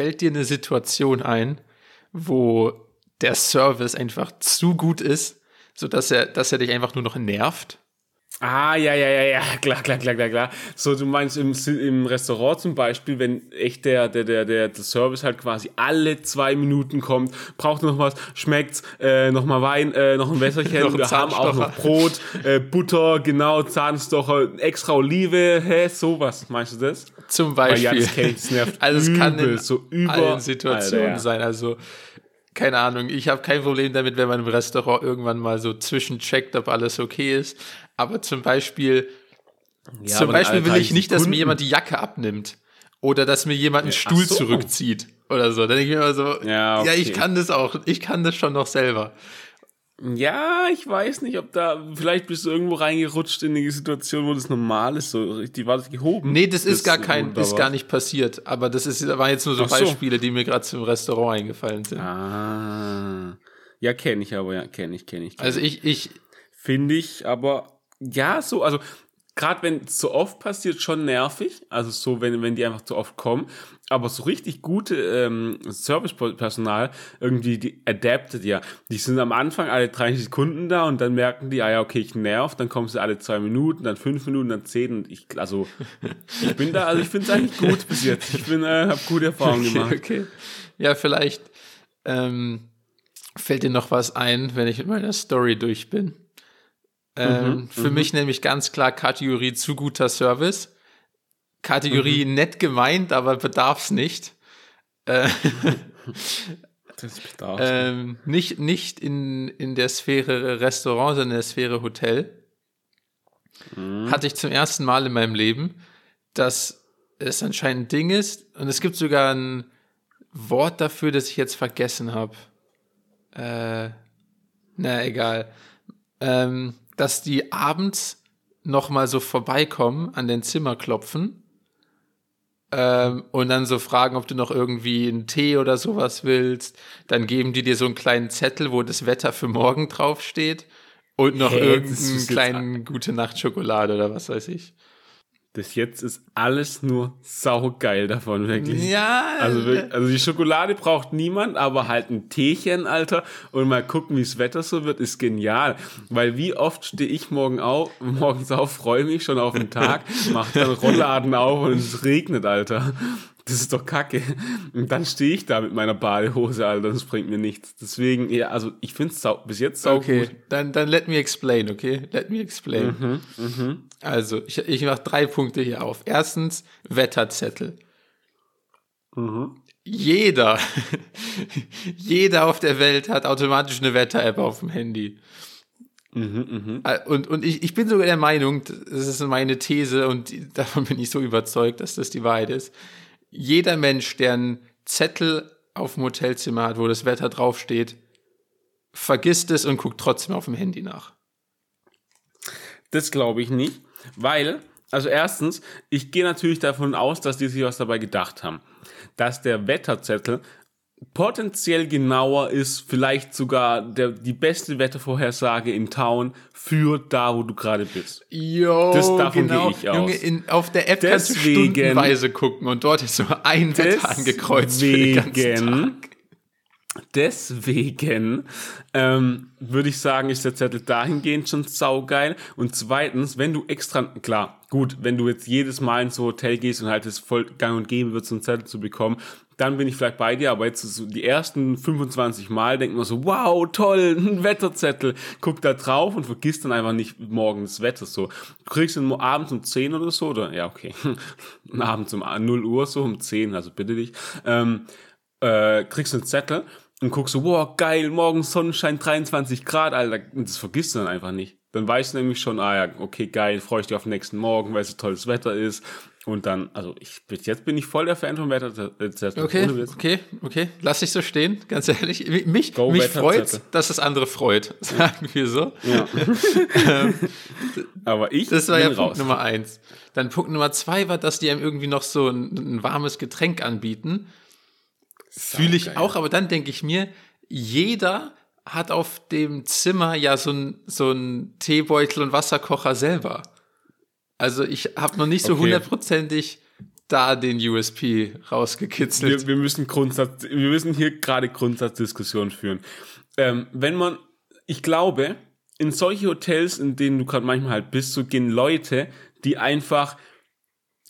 fällt dir eine Situation ein, wo der Service einfach zu gut ist, sodass er, dass er dich einfach nur noch nervt? Ah, ja, ja, ja, ja, klar, klar, klar, klar, klar. So, du meinst im, im Restaurant zum Beispiel, wenn echt der, der, der, der, der Service halt quasi alle zwei Minuten kommt, braucht noch was, schmeckt's, äh, noch mal Wein, äh, noch ein Wässerchen, noch wir haben auch noch Brot, äh, Butter, genau, Zahnstocher, extra Olive, hä, sowas, meinst du das? Zum Beispiel. Weil, ja, das das nervt also es übel, kann in so über allen Situationen Alter, ja. sein, also keine Ahnung, ich habe kein Problem damit, wenn man im Restaurant irgendwann mal so zwischencheckt, ob alles okay ist. Aber zum Beispiel, ja, zum Beispiel will ich nicht, dass mir jemand die Jacke abnimmt. Oder dass mir jemand einen Stuhl so. zurückzieht. Oder so. Dann denke ich mir immer so, ja, okay. ja, ich kann das auch. Ich kann das schon noch selber. Ja, ich weiß nicht, ob da, vielleicht bist du irgendwo reingerutscht in eine Situation, wo das normal ist, so, die war das gehoben. Nee, das, das ist gar kein, ist gar nicht passiert, aber das ist, waren jetzt nur so, so. Beispiele, die mir gerade zum Restaurant eingefallen sind. Ah. Ja, kenne ich aber, ja, kenne ich, kenne ich. Kenn also ich, ich. Finde ich, aber, ja, so, also gerade wenn es so oft passiert, schon nervig. Also so, wenn, wenn die einfach zu oft kommen. Aber so richtig gute ähm, Servicepersonal, irgendwie, die adaptet ja. Die sind am Anfang alle 30 Sekunden da und dann merken die, ah ja, okay, ich nerv, dann kommen sie alle zwei Minuten, dann fünf Minuten, dann zehn und ich, also, ich bin da, also ich finde es eigentlich gut bis jetzt. Ich bin, äh, habe gute Erfahrungen okay, gemacht. Okay. Ja, vielleicht ähm, fällt dir noch was ein, wenn ich mit meiner Story durch bin. Ähm, mhm, für mhm. mich nämlich ganz klar Kategorie zu guter Service. Kategorie mhm. nett gemeint, aber bedarf's nicht. Äh, das bedarf's ähm, nicht. Nicht in, in der Sphäre Restaurant, sondern in der Sphäre Hotel. Mhm. Hatte ich zum ersten Mal in meinem Leben, dass es anscheinend ein Ding ist. Und es gibt sogar ein Wort dafür, das ich jetzt vergessen habe. Äh, na, egal. Ähm, dass die abends noch mal so vorbeikommen, an den Zimmer klopfen ähm, und dann so fragen, ob du noch irgendwie einen Tee oder sowas willst. Dann geben die dir so einen kleinen Zettel, wo das Wetter für morgen draufsteht und noch hey, irgendeinen kleinen gute Nacht Schokolade oder was weiß ich. Bis jetzt ist alles nur saugeil davon, wirklich. Ja. Also, also die Schokolade braucht niemand, aber halt ein Teechen, Alter, und mal gucken, wie das Wetter so wird, ist genial. Weil wie oft stehe ich morgen auf, morgens auf, freue mich schon auf den Tag, mache dann Rollladen auf und es regnet, Alter das ist doch kacke. Und dann stehe ich da mit meiner Badehose, Alter, das bringt mir nichts. Deswegen, ja, also ich finde es bis jetzt sau Okay, gut. dann, dann let me explain, okay? Let me explain. Mhm, mh. Also, ich, ich mache drei Punkte hier auf. Erstens, Wetterzettel. Mhm. Jeder, jeder auf der Welt hat automatisch eine Wetter-App auf dem Handy. Mhm, mh. Und, und ich, ich bin sogar der Meinung, das ist meine These und davon bin ich so überzeugt, dass das die Wahrheit ist jeder Mensch, der einen Zettel auf dem Hotelzimmer hat, wo das Wetter draufsteht, vergisst es und guckt trotzdem auf dem Handy nach. Das glaube ich nicht, weil, also erstens, ich gehe natürlich davon aus, dass die sich was dabei gedacht haben, dass der Wetterzettel potenziell genauer ist, vielleicht sogar der, die beste Wettervorhersage in Town für da, wo du gerade bist. Jo, das davon genau. gehe ich aus. Junge, in, auf der App kannst du stundenweise gucken und dort ist nur ein Wetter angekreuzt für den ganzen Tag. Deswegen ähm, würde ich sagen, ist der Zettel dahingehend schon saugeil. Und zweitens, wenn du extra, klar, gut, wenn du jetzt jedes Mal ins Hotel gehst und halt es voll gang und gäbe wird, so einen Zettel zu bekommen, dann bin ich vielleicht bei dir, aber jetzt so die ersten 25 Mal denkt man so, wow, toll, ein Wetterzettel. Guck da drauf und vergisst dann einfach nicht morgen das Wetter so. Du kriegst ihn abends um 10 oder so, oder, ja, okay, abends um 0 Uhr so, um 10, also bitte dich, ähm, äh, kriegst einen Zettel und guckst so, wow, geil, morgen Sonnenschein 23 Grad, Alter, das vergisst du dann einfach nicht. Dann weißt du nämlich schon, ah ja, okay, geil, freue ich dich auf den nächsten Morgen, weil es so tolles Wetter ist. Und dann, also ich, bis jetzt bin ich voll der Fan von Wetter. Okay, okay, okay. Lass ich so stehen, ganz ehrlich. Mich, Go mich freut, dass das andere freut, sagen wir so. Ja. Aber ich Das war ja raus. Punkt Nummer eins. Dann Punkt Nummer zwei war, dass die einem irgendwie noch so ein, ein warmes Getränk anbieten. Fühle ich geil. auch, aber dann denke ich mir, jeder hat auf dem Zimmer ja so ein, so ein Teebeutel und Wasserkocher selber. Also ich habe noch nicht so hundertprozentig da den USP rausgekitzelt. Wir, wir müssen Grundsatz, wir müssen hier gerade Grundsatzdiskussion führen. Ähm, wenn man, ich glaube, in solche Hotels, in denen du gerade manchmal halt bist, so gehen Leute, die einfach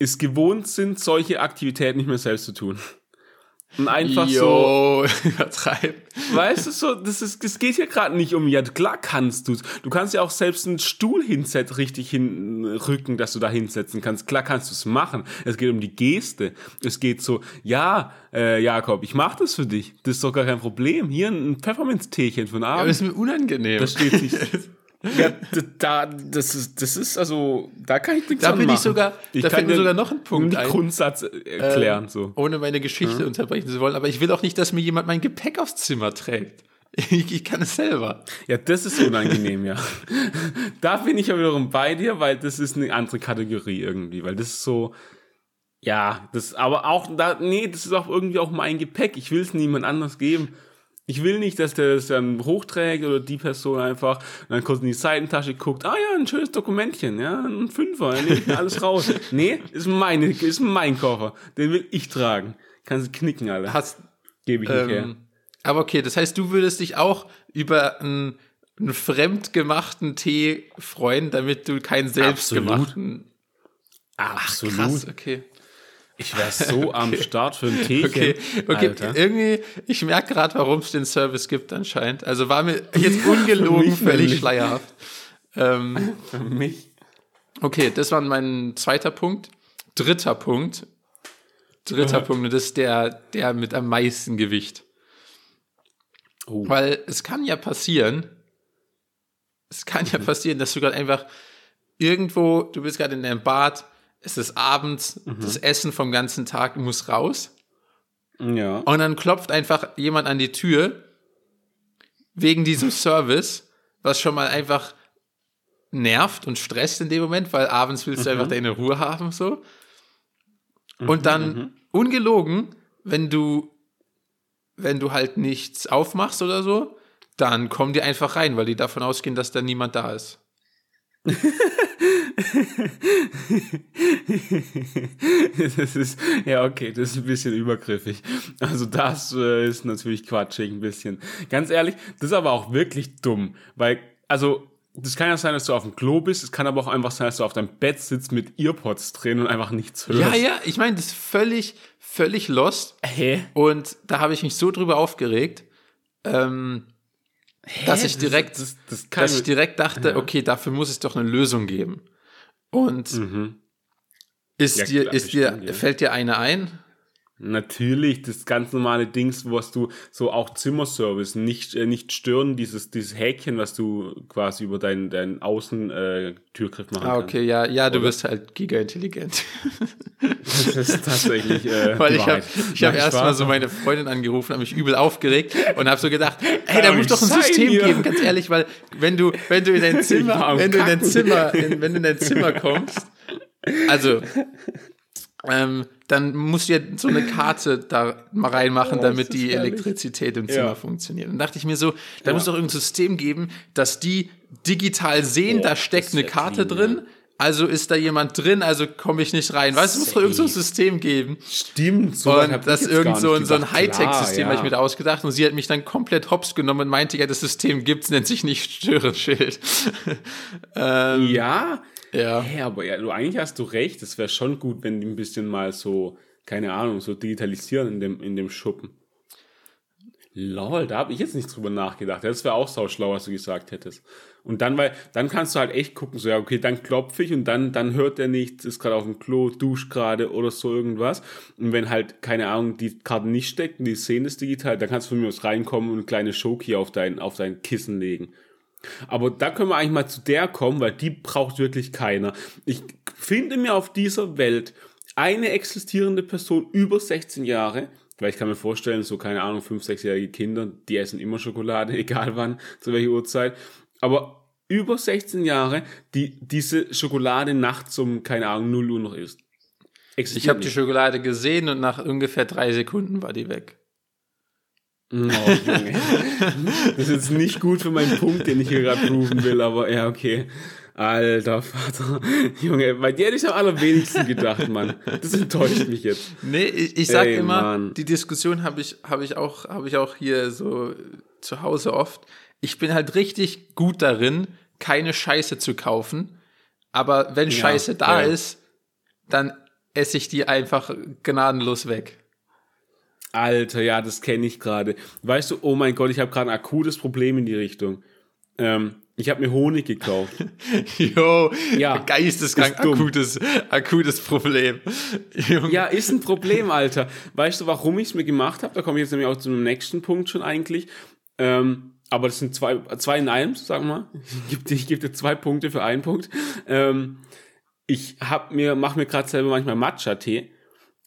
es gewohnt sind, solche Aktivitäten nicht mehr selbst zu tun. Und einfach Yo, so. übertreib. Weißt du so, das ist, es geht hier gerade nicht um, ja, klar kannst du's. Du kannst ja auch selbst einen Stuhl hinsetzen, richtig hinrücken, dass du da hinsetzen kannst. Klar kannst du es machen. Es geht um die Geste. Es geht so, ja, äh, Jakob, ich mach das für dich. Das ist doch gar kein Problem. Hier ein Pfefferminzteechen von Abend. Ja, das ist mir unangenehm. Das steht sich. Ja, da, das ist, das ist also, da kann ich nichts Da bin ich sogar, ich da fällt mir sogar noch ein Punkt ein. Grundsatz erklären, äh, so. Ohne meine Geschichte hm? unterbrechen zu wollen, aber ich will auch nicht, dass mir jemand mein Gepäck aufs Zimmer trägt. Ich, ich kann es selber. Ja, das ist unangenehm, ja. Da bin ich ja wiederum bei dir, weil das ist eine andere Kategorie irgendwie, weil das ist so, ja, das, aber auch da, nee, das ist auch irgendwie auch mein Gepäck. Ich will es niemand anders geben. Ich will nicht, dass der das dann hochträgt oder die Person einfach und dann kurz in die Seitentasche guckt, ah ja, ein schönes Dokumentchen, ja, ein Fünfer, dann nehme ich mir alles raus. nee, ist meine, ist mein Koffer. Den will ich tragen. Kannst du knicken, alle. Hast, Gebe ich nicht ähm, her. Aber okay, das heißt, du würdest dich auch über einen, einen fremdgemachten Tee freuen, damit du keinen selbstgemachten. Absolut. Ach, Absolut. krass, okay. Ich wäre so am Start für ein Teechen. Okay, okay. Alter. irgendwie, ich merke gerade, warum es den Service gibt anscheinend. Also war mir jetzt ungelogen völlig schleierhaft. Ähm, für mich. Okay, das war mein zweiter Punkt. Dritter Punkt. Dritter. Punkt, und das ist der, der mit am meisten Gewicht. Oh. Weil es kann ja passieren, es kann ja mhm. passieren, dass du gerade einfach irgendwo, du bist gerade in deinem Bad, es ist abends, mhm. das Essen vom ganzen Tag muss raus. Ja. Und dann klopft einfach jemand an die Tür wegen diesem Service, was schon mal einfach nervt und stresst in dem Moment, weil abends willst du mhm. einfach deine Ruhe haben, so. Und dann, mhm. ungelogen, wenn du, wenn du halt nichts aufmachst oder so, dann kommen die einfach rein, weil die davon ausgehen, dass da niemand da ist. das ist, ja, okay, das ist ein bisschen übergriffig. Also das äh, ist natürlich quatschig ein bisschen. Ganz ehrlich, das ist aber auch wirklich dumm, weil, also, das kann ja sein, dass du auf dem Klo bist, es kann aber auch einfach sein, dass du auf deinem Bett sitzt mit Earpods drin und einfach nichts hörst. Ja, ja, ich meine, das ist völlig, völlig lost. Hä? Und da habe ich mich so drüber aufgeregt. Ähm, Hä? dass ich direkt, das, das, das dass ich direkt dachte, ja. okay, dafür muss es doch eine Lösung geben. Und mhm. ist ja, dir, klar, ist dir, ja. fällt dir eine ein? Natürlich, das ganz normale Dings, was du so auch Zimmerservice, nicht, äh, nicht stören, dieses, dieses Häkchen, was du quasi über deinen, deinen Außentürgriff äh, machen ah, okay, ja, ja, du bist halt giga-intelligent. das ist tatsächlich. Äh, Weil ich habe ich hab erstmal so meine Freundin angerufen, habe mich übel aufgeregt und habe so gedacht, hey, da muss doch ein System hier. geben, ganz ehrlich, weil wenn du, wenn du in dein Zimmer, wenn du in dein Zimmer, in, wenn du in dein Zimmer kommst, also ähm, dann musst du ja so eine Karte da mal reinmachen, oh, damit die herrlich. Elektrizität im Zimmer ja. funktioniert. Und dachte ich mir so, da ja. muss doch irgendein System geben, dass die digital sehen, oh, da steckt eine Karte clean, drin. Ja. Also ist da jemand drin, also komme ich nicht rein. Weißt du, es muss doch irgendein so System geben. Stimmt, so Und das ist irgend so, so ein Hightech-System, ja. habe ich mir da ausgedacht. Und sie hat mich dann komplett hops genommen und meinte, ja, das System gibt's, nennt sich nicht Störenschild. ähm, ja, ja. Hey, aber ja, du, eigentlich hast du recht. Es wäre schon gut, wenn die ein bisschen mal so, keine Ahnung, so digitalisieren in dem, in dem Schuppen. Lol, da habe ich jetzt nicht drüber nachgedacht. Das wäre auch sauschlau, was du gesagt hättest. Und dann, weil, dann kannst du halt echt gucken, so, ja, okay, dann klopfe ich und dann, dann hört er nichts, ist gerade auf dem Klo, duscht gerade oder so irgendwas. Und wenn halt, keine Ahnung, die Karte nicht steckt und die Szene ist digital, dann kannst du von mir aus reinkommen und eine kleine Schoki auf dein, auf dein Kissen legen. Aber da können wir eigentlich mal zu der kommen, weil die braucht wirklich keiner. Ich finde mir auf dieser Welt eine existierende Person über 16 Jahre, weil ich kann mir vorstellen, so keine Ahnung, 5-, 6-jährige Kinder, die essen immer Schokolade, egal wann, zu welcher Uhrzeit. Aber über 16 Jahre, die diese Schokolade nachts um, keine Ahnung, 0 Uhr noch isst. Existiert ich habe die Schokolade gesehen und nach ungefähr drei Sekunden war die weg. Oh, Junge. das ist jetzt nicht gut für meinen Punkt, den ich hier gerade proven will, aber ja, okay. Alter Vater, Junge, bei dir hätte ich am allerwenigsten gedacht, Mann. Das enttäuscht mich jetzt. Nee, ich, ich sag Ey, immer, Mann. die Diskussion habe ich, hab ich, auch, hab ich auch hier so zu Hause oft. Ich bin halt richtig gut darin, keine Scheiße zu kaufen. Aber wenn ja, Scheiße da ja. ist, dann esse ich die einfach gnadenlos weg. Alter, ja, das kenne ich gerade. Weißt du, oh mein Gott, ich habe gerade ein akutes Problem in die Richtung. Ähm, ich habe mir Honig gekauft. Jo, ja, geisteskrank akutes, akutes Problem. ja, ist ein Problem, Alter. Weißt du, warum ich es mir gemacht habe? Da komme ich jetzt nämlich auch zum nächsten Punkt schon eigentlich. Ähm, aber das sind zwei, zwei in einem, sagen wir mal. Ich gebe ich geb dir zwei Punkte für einen Punkt. Ähm, ich hab mir, mache mir gerade selber manchmal Matcha-Tee.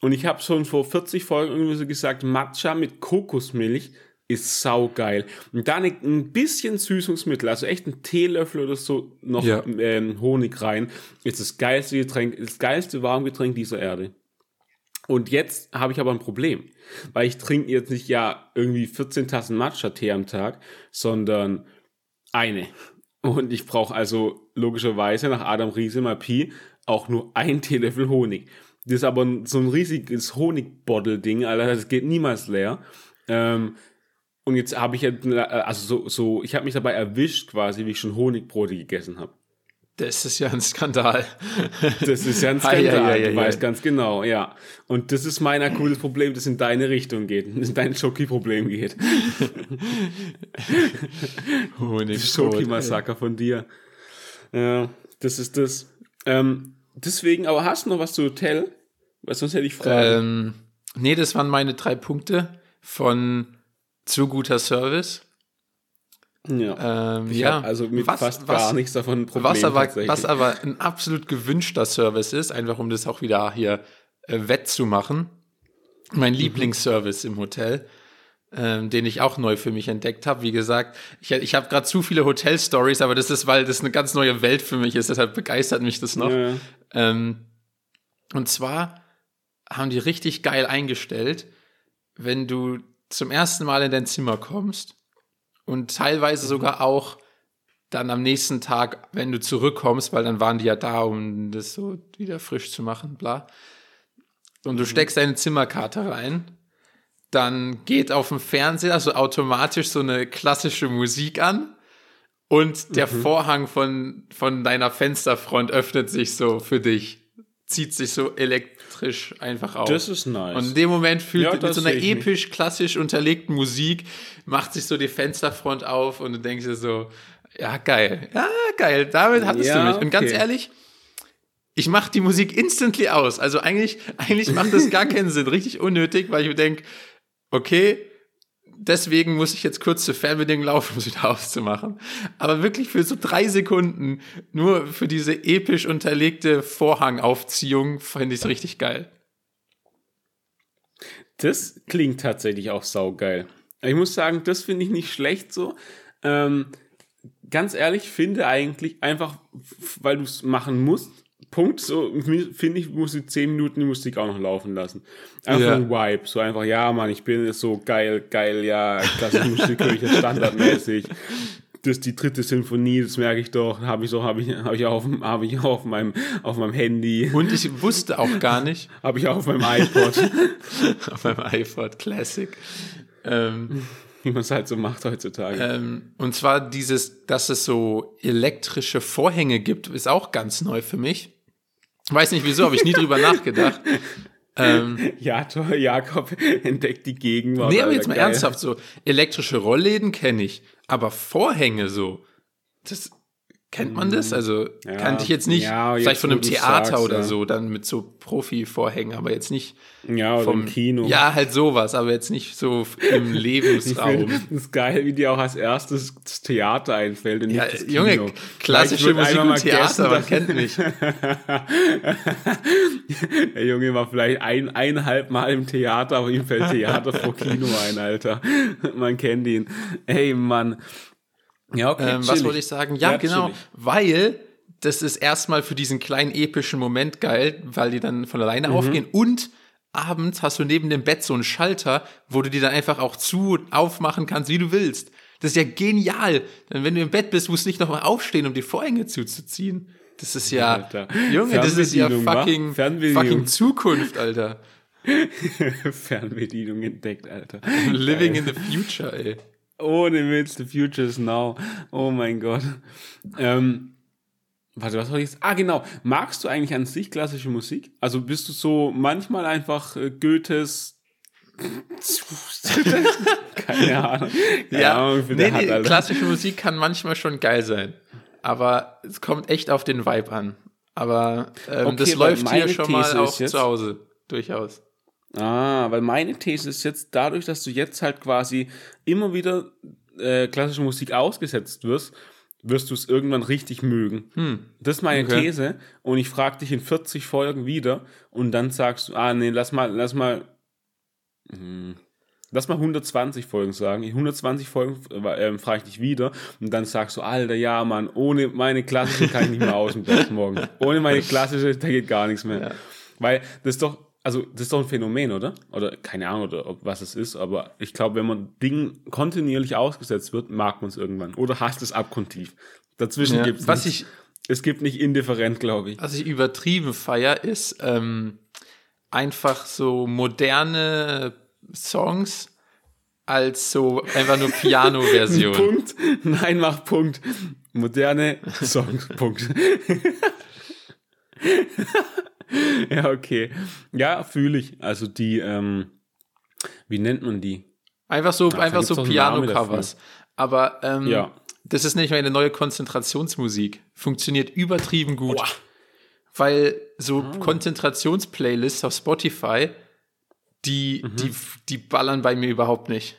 Und ich habe schon vor 40 Folgen irgendwie so gesagt, Matcha mit Kokosmilch ist saugeil. Und da ein bisschen Süßungsmittel, also echt ein Teelöffel oder so noch ja. ähm, Honig rein, ist das geilste Getränk, das geilste Warmgetränk dieser Erde. Und jetzt habe ich aber ein Problem, weil ich trinke jetzt nicht ja irgendwie 14 Tassen Matcha-Tee am Tag, sondern eine. Und ich brauche also logischerweise nach Adam Riese mal Pi auch nur ein Teelöffel Honig. Das ist aber so ein riesiges Honigbottle-Ding, Alter, das geht niemals leer. Ähm, und jetzt habe ich ja, also so, so ich habe mich dabei erwischt quasi, wie ich schon Honigbrote gegessen habe. Das ist ja ein Skandal. Das ist ja ein Skandal, ja, ja, ja, du weißt ganz genau, ja. Und das ist mein akutes Problem, das in deine Richtung geht, das in dein Schoki-Problem geht. Schoki-Massaker von dir. Ja, das ist das. Ähm, deswegen, aber hast du noch was zu Hotel? Weil sonst hätte ich Fragen. Ähm, nee, das waren meine drei Punkte von zu guter Service ja. Ähm, ja. also mit was, fast was, gar nichts davon ein Problem. Was aber, was aber ein absolut gewünschter Service ist, einfach um das auch wieder hier äh, wettzumachen. Mein mhm. Lieblingsservice im Hotel, ähm, den ich auch neu für mich entdeckt habe. Wie gesagt, ich, ich habe gerade zu viele Hotel-Stories, aber das ist, weil das eine ganz neue Welt für mich ist, deshalb begeistert mich das noch. Ja. Ähm, und zwar haben die richtig geil eingestellt, wenn du zum ersten Mal in dein Zimmer kommst und teilweise sogar auch dann am nächsten Tag, wenn du zurückkommst, weil dann waren die ja da, um das so wieder frisch zu machen, bla. Und du mhm. steckst deine Zimmerkarte rein, dann geht auf dem Fernseher so automatisch so eine klassische Musik an und der mhm. Vorhang von, von deiner Fensterfront öffnet sich so für dich, zieht sich so elektrisch einfach auf. Das ist nice. Und in dem Moment fühlt ja, mit so einer episch, klassisch unterlegten Musik macht sich so die Fensterfront auf und du denkst dir so, ja, geil. Ja, geil. Damit hattest ja, du mich. Und ganz ehrlich, ich mache die Musik instantly aus. Also eigentlich, eigentlich macht das gar keinen Sinn. Richtig unnötig, weil ich mir denke, okay, deswegen muss ich jetzt kurz zur Fernbedienung laufen, um sie wieder auszumachen. Aber wirklich für so drei Sekunden, nur für diese episch unterlegte Vorhangaufziehung, finde ich es richtig geil. Das klingt tatsächlich auch saugeil. Ich muss sagen, das finde ich nicht schlecht so. Ähm, ganz ehrlich, finde eigentlich einfach, weil du es machen musst, Punkt, so finde ich, muss die 10 Minuten die Musik auch noch laufen lassen. Einfach ja. ein Vibe, so einfach, ja, Mann, ich bin so geil, geil, ja, klassische Musik höre ich jetzt standardmäßig. Das ist die dritte Sinfonie, das merke ich doch, habe ich so, habe ich, habe ich auch auf, habe ich auch auf meinem, auf meinem Handy. Und ich wusste auch gar nicht. habe ich auch auf meinem iPod. auf meinem iPod Classic. Ähm, Wie man es halt so macht heutzutage. Ähm, und zwar dieses, dass es so elektrische Vorhänge gibt, ist auch ganz neu für mich. Weiß nicht wieso, habe ich nie drüber nachgedacht. Ähm, ja, toll, Jakob entdeckt die Gegenwart. Nee, aber jetzt mal geil. ernsthaft so. Elektrische Rollläden kenne ich, aber Vorhänge so. Das, Kennt man das? Mhm. Also ja, kannte ich jetzt nicht, ja, vielleicht jetzt, von einem Theater sagst, oder ja. so, dann mit so Profi-Vorhängen, aber jetzt nicht ja, vom im Kino. Ja, halt sowas, aber jetzt nicht so im Lebensraum. das ist geil, wie dir auch als erstes das Theater einfällt und ja, das Junge, Kino. klassische Musik und Theater, man kennt mich. Der Junge war vielleicht ein, eineinhalb Mal im Theater, aber ihm fällt Theater vor Kino ein, Alter. Man kennt ihn. Ey, Mann. Ja, okay. Ähm, was wollte ich sagen? Ja, ja genau, chillig. weil das ist erstmal für diesen kleinen epischen Moment geil, weil die dann von alleine mhm. aufgehen und abends hast du neben dem Bett so einen Schalter, wo du die dann einfach auch zu aufmachen kannst, wie du willst. Das ist ja genial. Denn wenn du im Bett bist, musst du nicht nochmal aufstehen, um die Vorhänge zuzuziehen. Das ist ja, Alter. Junge, das ist ja fucking, fucking Zukunft, Alter. Fernbedienung entdeckt, Alter. Living in the future, ey. Ohne Witz, the future is now. Oh mein Gott. Ähm, warte, was soll ich jetzt? Ah, genau. Magst du eigentlich an sich klassische Musik? Also bist du so manchmal einfach äh, Goethes. Keine Ahnung. Keine Ja, Ahnung, nee, hat, nee, klassische Musik kann manchmal schon geil sein. Aber es kommt echt auf den Vibe an. Aber ähm, Okay, das läuft hier schon mal auch jetzt- zu Hause. Durchaus. Ah, weil meine These ist jetzt dadurch, dass du jetzt halt quasi immer wieder äh, klassische Musik ausgesetzt wirst, wirst du es irgendwann richtig mögen. Das ist meine Okay. These und ich frage dich in 40 Folgen wieder und dann sagst du, ah nee, lass mal, lass mal, hm, lass mal 120 Folgen sagen. In 120 Folgen äh, ähm, frage ich dich wieder und dann sagst du, Alter, ja Mann, ohne meine klassische kann ich nicht mehr aus dem Bett morgen. Ohne meine klassische, da geht gar nichts mehr. Weil das ist doch, also das ist doch ein Phänomen, oder? Oder keine Ahnung, oder ob, was es ist, aber ich glaube, wenn man Dingen kontinuierlich ausgesetzt wird, mag man es irgendwann. Oder hasst es abgrundtief. Dazwischen Ja, gibt es was ich, Es gibt nicht indifferent, glaube ich. was ich übertrieben feier, ist ähm, einfach so moderne Songs als so einfach nur Piano-Version. Punkt. Nein, mach Punkt. Moderne Songs. Punkt. ja, okay. Ja, fühle ich. Also die, ähm, wie nennt man die? Einfach so, einfach so Piano-Covers. Aber ähm, Ja. das ist nicht mehr eine neue Konzentrationsmusik. Funktioniert übertrieben gut. Weil so Ah. Konzentrationsplaylists auf Spotify, die, Mhm. die, die ballern bei mir überhaupt nicht.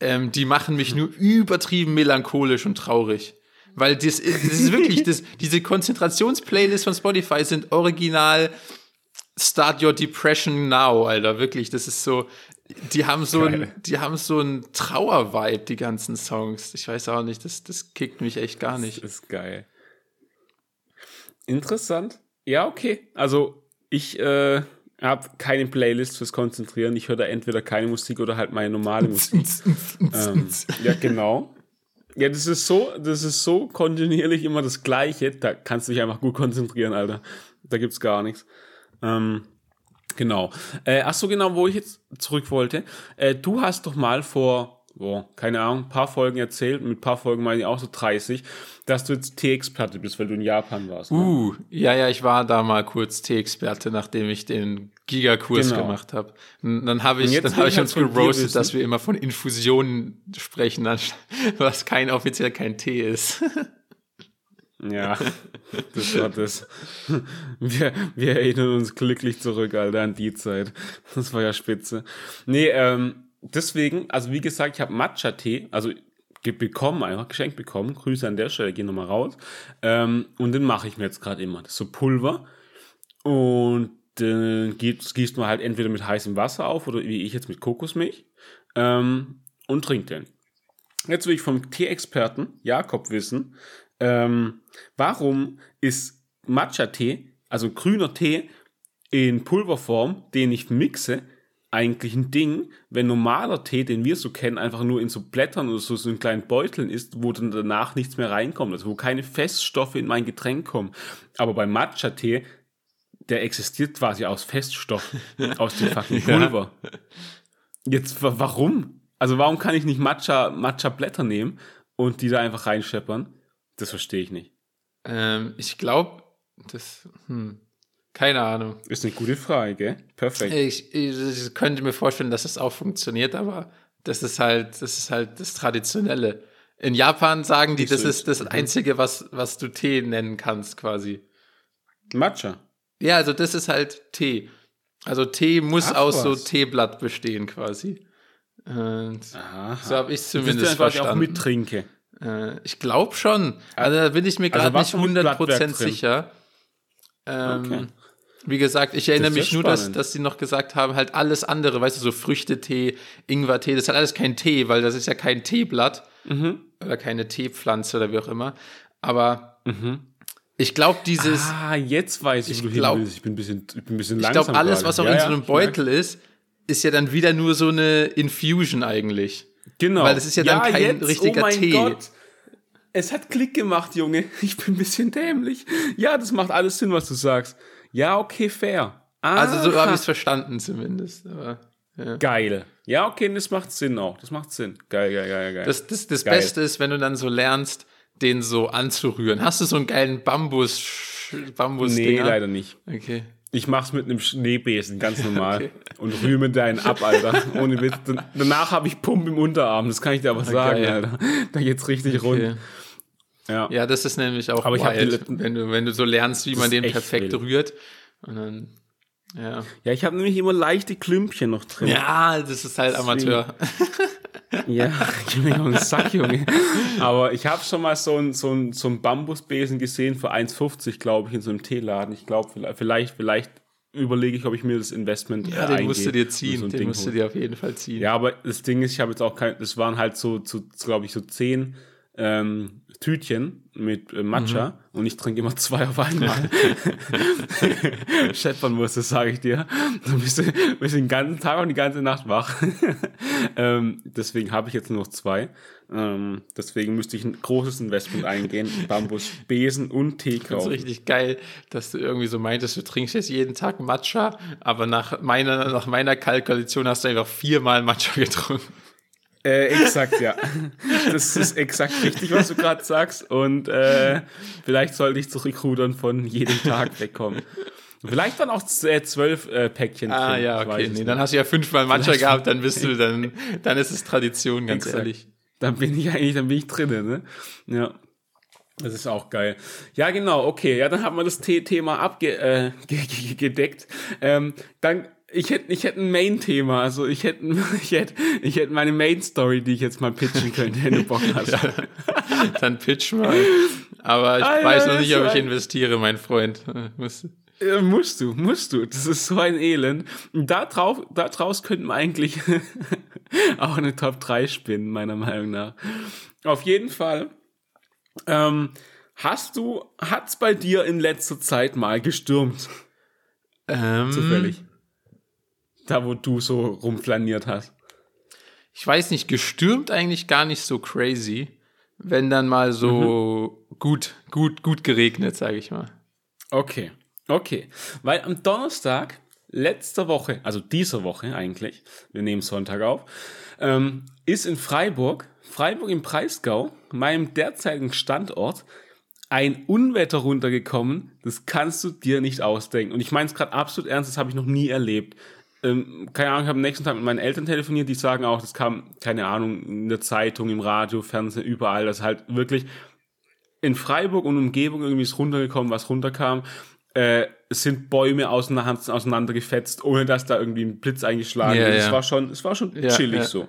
Ähm, die machen mich nur übertrieben melancholisch und traurig. Weil das, ist- das ist wirklich, das, diese Konzentrationsplaylists von Spotify sind original Start Your Depression Now, Alter. Wirklich, das ist so, die haben so ein, Geil. die haben so ein Trauer-Vibe, die ganzen Songs. Ich weiß auch nicht, das, das kickt mich echt gar nicht. Das ist geil. Interessant. Ja, okay. Also ich äh, habe keine Playlist fürs Konzentrieren. Ich höre da entweder keine Musik oder halt meine normale Musik. ähm, ja, genau. Ja, das ist so, das ist so kontinuierlich immer das Gleiche. Da kannst du dich einfach gut konzentrieren, Alter. Da gibt's gar nichts. Ähm, genau. Äh, ach so, genau, wo ich jetzt zurück wollte. Äh, du hast doch mal vor, boah, keine Ahnung, paar Folgen erzählt, mit paar Folgen meine ich auch so 30, dass du jetzt T-Experte bist, weil du in Japan warst. Ne? Uh, ja, ja, ich war da mal kurz T-Experte, nachdem ich den Gigakurs Genau. gemacht habe. Dann habe ich, dann habe ich uns wissen- dass wir immer von Infusionen sprechen, was kein offiziell kein Tee ist. Ja, das war das. Wir, wir erinnern uns glücklich zurück, Alter, an die Zeit. Das war ja spitze. Nee, ähm, deswegen, also wie gesagt, ich habe Matcha-Tee, also bekommen, einfach geschenkt bekommen. Grüße an der Stelle, gehen nochmal raus. Ähm, und den mache ich mir jetzt gerade immer. Das ist so Pulver. Und gießt, gießt man halt entweder mit heißem Wasser auf oder wie ich jetzt mit Kokosmilch. Ähm, und trinkt den. Jetzt will ich vom Tee-Experten Jakob wissen, ähm, warum ist Matcha-Tee, also grüner Tee in Pulverform, den ich mixe, eigentlich ein Ding, wenn normaler Tee, den wir so kennen, einfach nur in so Blättern oder so, so in kleinen Beuteln ist, wo dann danach nichts mehr reinkommt, also wo keine Feststoffe in mein Getränk kommen. Aber bei Matcha-Tee, der existiert quasi aus Feststoff, aus dem fucking Ja. Pulver. Jetzt, wa- warum? Also warum kann ich nicht Matcha, Matcha-Blätter nehmen und die da einfach reinscheppern? Das verstehe ich nicht. ähm, ich glaube, das, hm, keine Ahnung. Ist eine gute Frage, gell? Perfekt. Ich, ich, ich könnte mir vorstellen, dass das auch funktioniert, aber das ist halt, das ist halt das Traditionelle. In Japan sagen die, das ist das. Einzige, was, was du Tee nennen kannst, quasi. Matcha. Ja, also das ist halt Tee. Also Tee muss Ach, aus so was. Teeblatt bestehen, quasi. Und Aha. so habe ich zumindest ist einfach auch verstanden. mittrinke. Äh, ich glaube schon. Also da bin ich mir Also gerade was nicht für mit 100% Blattwerk drin? sicher. Ähm, Okay. Wie gesagt, ich erinnere mich nur, dass, spannend. dass sie noch gesagt haben, halt alles andere, weißt du, so Früchtetee, Ingwertee, das ist halt alles kein Tee, weil das ist ja kein Teeblatt Mhm. oder keine Teepflanze oder wie auch immer. Aber ich glaube, dieses, Ah, jetzt weiß ich, Ich wo du glaub- hin willst. Ich bin ein bisschen, ich bin ein bisschen ich langsam. glaube, alles, gerade. was auch Ja, in so ja, einem ich merk. Beutel ist, ist ja dann wieder nur so eine Infusion eigentlich. Genau. Weil es ist ja dann kein jetzt, richtiger oh mein Tee. Gott. Es hat Klick gemacht, Junge. Ich bin ein bisschen dämlich. Ja, das macht alles Sinn, was du sagst. Ja, okay, fair. Also so Aha. habe ich es verstanden zumindest. Aber, ja. Geil. Ja, okay, das macht Sinn auch. Das macht Sinn. Geil, geil, geil, geil. Das, das, das Geil. Beste ist, wenn du dann so lernst, den so anzurühren. Hast du so einen geilen Bambus, Bambus nee, leider nicht. Okay. Ich mach's mit einem Schneebesen, ganz normal. Okay. Und rühme deinen ab, Alter. Ohne Witz. Dan- Danach habe ich Pump im Unterarm, das kann ich dir aber sagen, geil. Alter. Da geht's richtig okay. rund. Ja. Ja, das ist nämlich auch Aber wild, wenn du, wenn du so lernst, wie man den perfekt wild. rührt. Und dann, ja. Ja, ich habe nämlich immer leichte Klümpchen noch drin. Ja, das ist halt Amateur. Ja, gib mir noch einen Sack, Junge. Aber ich habe schon mal so einen so ein, so ein Bambusbesen gesehen für 1,50, glaube ich, in so einem Teeladen. Ich glaube, vielleicht, vielleicht überlege ich, ob ich mir das Investment Ja, äh, den musst du dir ziehen. so den Ding musst du hole. dir auf jeden Fall ziehen. Ja, aber das Ding ist, ich habe jetzt auch kein, das waren halt so, so glaube ich, so zehn ähm, Tütchen mit äh, Matcha Mhm. und ich trinke immer zwei auf einmal. Scheppern muss das, sage ich dir. Du bist, bist den ganzen Tag und die ganze Nacht wach. ähm, deswegen habe ich jetzt nur noch zwei. Ähm, deswegen müsste ich ein großes Investment eingehen. Bambus, Besen und Tee Das ist kaufen. richtig geil, dass du irgendwie so meintest, du trinkst jetzt jeden Tag Matcha, aber nach meiner, nach meiner Kalkulation hast du einfach viermal Matcha getrunken. Äh, exakt, ja. Das ist exakt richtig, was du gerade sagst. Und äh, vielleicht sollte ich zurückrudern von jedem Tag wegkommen. Vielleicht dann auch äh, zwölf äh, Päckchen. Ah drin, ja, ich okay. Nee, nicht. dann hast du ja fünfmal Matcha gehabt, dann bist du, dann, dann ist es Tradition, ganz Exakt. ehrlich. Dann bin ich eigentlich, dann bin ich drinnen, ne? Ja. Das ist auch geil. Ja, genau, okay. Ja, dann haben wir das The- Thema abge äh. Ähm, dann, ich hätte ich hätte ein Main-Thema. Also ich hätte ich hätte ich hätte meine Main-Story, die ich jetzt mal pitchen könnte, wenn du Bock hast. Dann pitch mal. Aber ich Alter, weiß noch nicht, ob ich investiere, mein Freund. Ja, musst du, musst du. Das ist so ein Elend. Und da drauf, da draus könnten wir eigentlich auch eine Top 3 spinnen, meiner Meinung nach. Auf jeden Fall. Ähm, hast du, hat's bei dir in letzter Zeit mal gestürmt? ähm, Zufällig. Da, wo du so rumflaniert hast. Ich weiß nicht, gestürmt eigentlich gar nicht so crazy, wenn dann mal so Mhm. gut, gut, gut geregnet, sage ich mal. Okay, okay. Weil am Donnerstag letzter Woche, also dieser Woche eigentlich, wir nehmen Sonntag auf, ähm, ist in Freiburg, Freiburg im Breisgau, meinem derzeitigen Standort, ein Unwetter runtergekommen, das kannst du dir nicht ausdenken. Und ich meine es gerade absolut ernst, das habe ich noch nie erlebt. Ähm, keine Ahnung, ich habe am nächsten Tag mit meinen Eltern telefoniert, die sagen auch, das kam, keine Ahnung, in der Zeitung, im Radio, Fernsehen, überall, das halt wirklich in Freiburg und Umgebung irgendwie ist runtergekommen, was runterkam. Äh, es sind Bäume auseinander, auseinandergefetzt, ohne dass da irgendwie ein Blitz eingeschlagen Ja, ist. ja. Es war schon, es war schon Ja, chillig ja. so.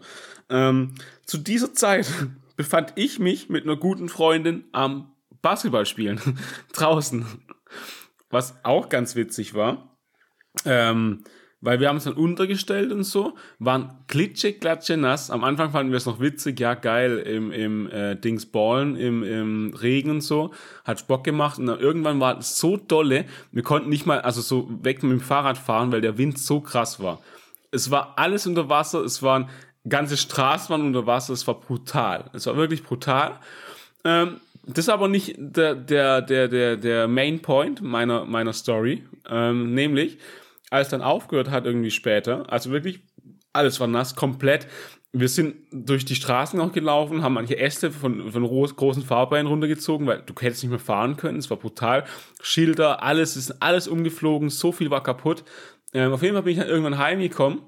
Ähm, zu dieser Zeit befand ich mich mit einer guten Freundin am Basketballspielen draußen. Was auch ganz witzig war. Ähm, weil wir haben es dann untergestellt und so, waren klitsche, klatsche nass. Am Anfang fanden wir es noch witzig, ja geil, im, im äh, Dings ballen, im, im Regen und so, hat Bock gemacht. Und dann irgendwann war es so dolle, wir konnten nicht mal, also so weg mit dem Fahrrad fahren, weil der Wind so krass war. Es war alles unter Wasser, es waren ganze Straßen waren unter Wasser, es war brutal. Es war wirklich brutal. Ähm, das ist aber nicht der, der, der, der, der Main Point meiner, meiner Story. Ähm, nämlich, als dann aufgehört hat, irgendwie später, also wirklich, alles war nass, komplett. Wir sind durch die Straßen auch gelaufen, haben manche Äste von, von ro- großen Fahrbeinen runtergezogen, weil du hättest nicht mehr fahren können, es war brutal. Schilder, alles, ist alles umgeflogen, so viel war kaputt. Ähm, auf jeden Fall bin ich dann irgendwann heimgekommen.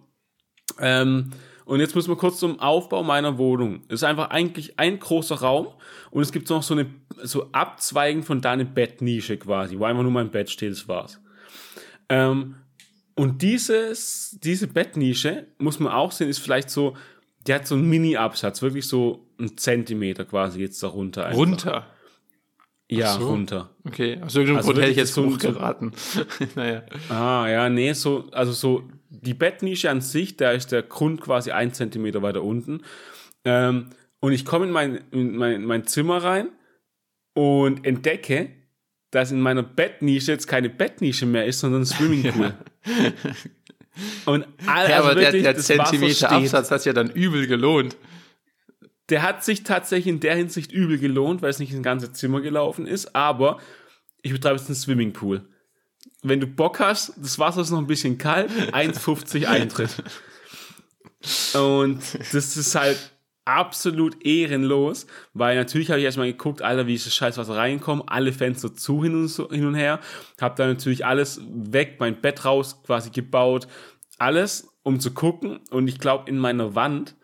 Ähm, und jetzt müssen wir kurz zum Aufbau meiner Wohnung. Es ist einfach eigentlich ein großer Raum und es gibt noch so eine so Abzweigen von da eine Bettnische quasi, wo einfach nur mein Bett steht, das war's. Ähm, und dieses, diese Bettnische, muss man auch sehen, ist vielleicht so, die hat so einen Mini-Absatz, wirklich so einen Zentimeter quasi jetzt darunter. Einfach. Runter. Ja, so. runter. Okay, aus irgendeinem Also Grund hätte ich jetzt so- hochgeraten. naja. Ah, ja, nee, so, also so, die Bettnische an sich, da ist der Grund quasi ein Zentimeter weiter unten. Ähm, und ich komme in mein, in mein, mein Zimmer rein und entdecke, dass in meiner Bettnische jetzt keine Bettnische mehr ist, sondern ein Swimmingpool. Und all, Ja, also aber der, wirklich, der das Wasser Zentimeter Absatz hat ja dann übel gelohnt. der hat sich tatsächlich in der Hinsicht übel gelohnt, weil es nicht ins ganze Zimmer gelaufen ist, aber ich betreibe jetzt einen Swimmingpool. Wenn du Bock hast, das Wasser ist noch ein bisschen kalt, 1,50 Eintritt. Und das ist halt absolut ehrenlos, weil natürlich habe ich erstmal geguckt, Alter, wie ist das Scheißwasser reinkommen, alle Fenster zu hin und, so, hin und her, habe dann natürlich alles weg, mein Bett raus quasi gebaut, alles, um zu gucken. Und ich glaube, in meiner Wand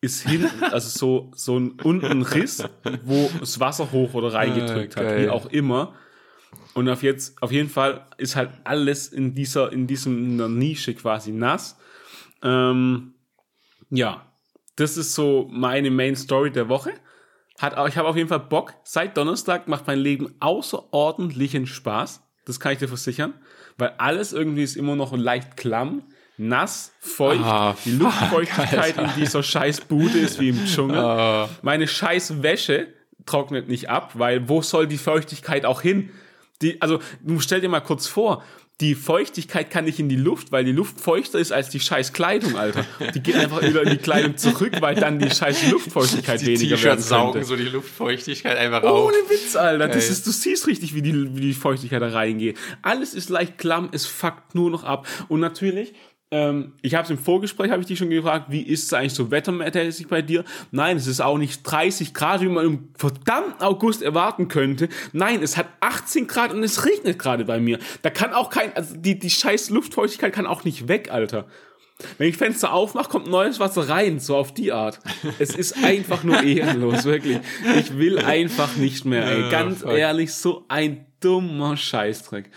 ist hinten, also so, so ein unten Riss, wo das Wasser hoch oder reingedrückt ah, hat, wie auch immer. Und auf jetzt, auf jeden Fall ist halt alles in dieser, in diesem Nische quasi nass. Ähm, ja, das ist so meine Main Story der Woche. Hat, ich habe auf jeden Fall Bock. Seit Donnerstag macht mein Leben außerordentlichen Spaß. Das kann ich dir versichern. Weil alles irgendwie ist immer noch leicht klamm, nass, feucht. Ah, die Luftfeuchtigkeit in dieser scheiß Bude ist wie im Dschungel. Ah. Meine scheiß Wäsche trocknet nicht ab, weil wo soll die Feuchtigkeit auch hin? Die, also, stell dir mal kurz vor, die Feuchtigkeit kann nicht in die Luft, weil die Luft feuchter ist als die scheiß Kleidung, Alter. Die geht einfach wieder in die Kleidung zurück, weil dann die scheiß Luftfeuchtigkeit die weniger wird. Die saugen so die Luftfeuchtigkeit einfach auf. Ohne Witz, Alter. Das ist, du siehst richtig, wie die, wie die Feuchtigkeit da reingeht. Alles ist leicht klamm, es fuckt nur noch ab. Und natürlich, ähm, ich habe es im Vorgespräch, habe ich dich schon gefragt, wie ist es eigentlich so wettermäßig bei dir? Nein, es ist auch nicht 30 Grad, wie man im verdammten August erwarten könnte. Nein, es hat 18 Grad und es regnet gerade bei mir. Da kann auch kein, also die, die scheiß Luftfeuchtigkeit kann auch nicht weg, Alter. Wenn ich Fenster aufmache, kommt neues Wasser rein, so auf die Art. Es ist einfach nur ehrenlos, wirklich. Ich will einfach nicht mehr, ey. Ganz ehrlich, so ein dummer Scheißdreck.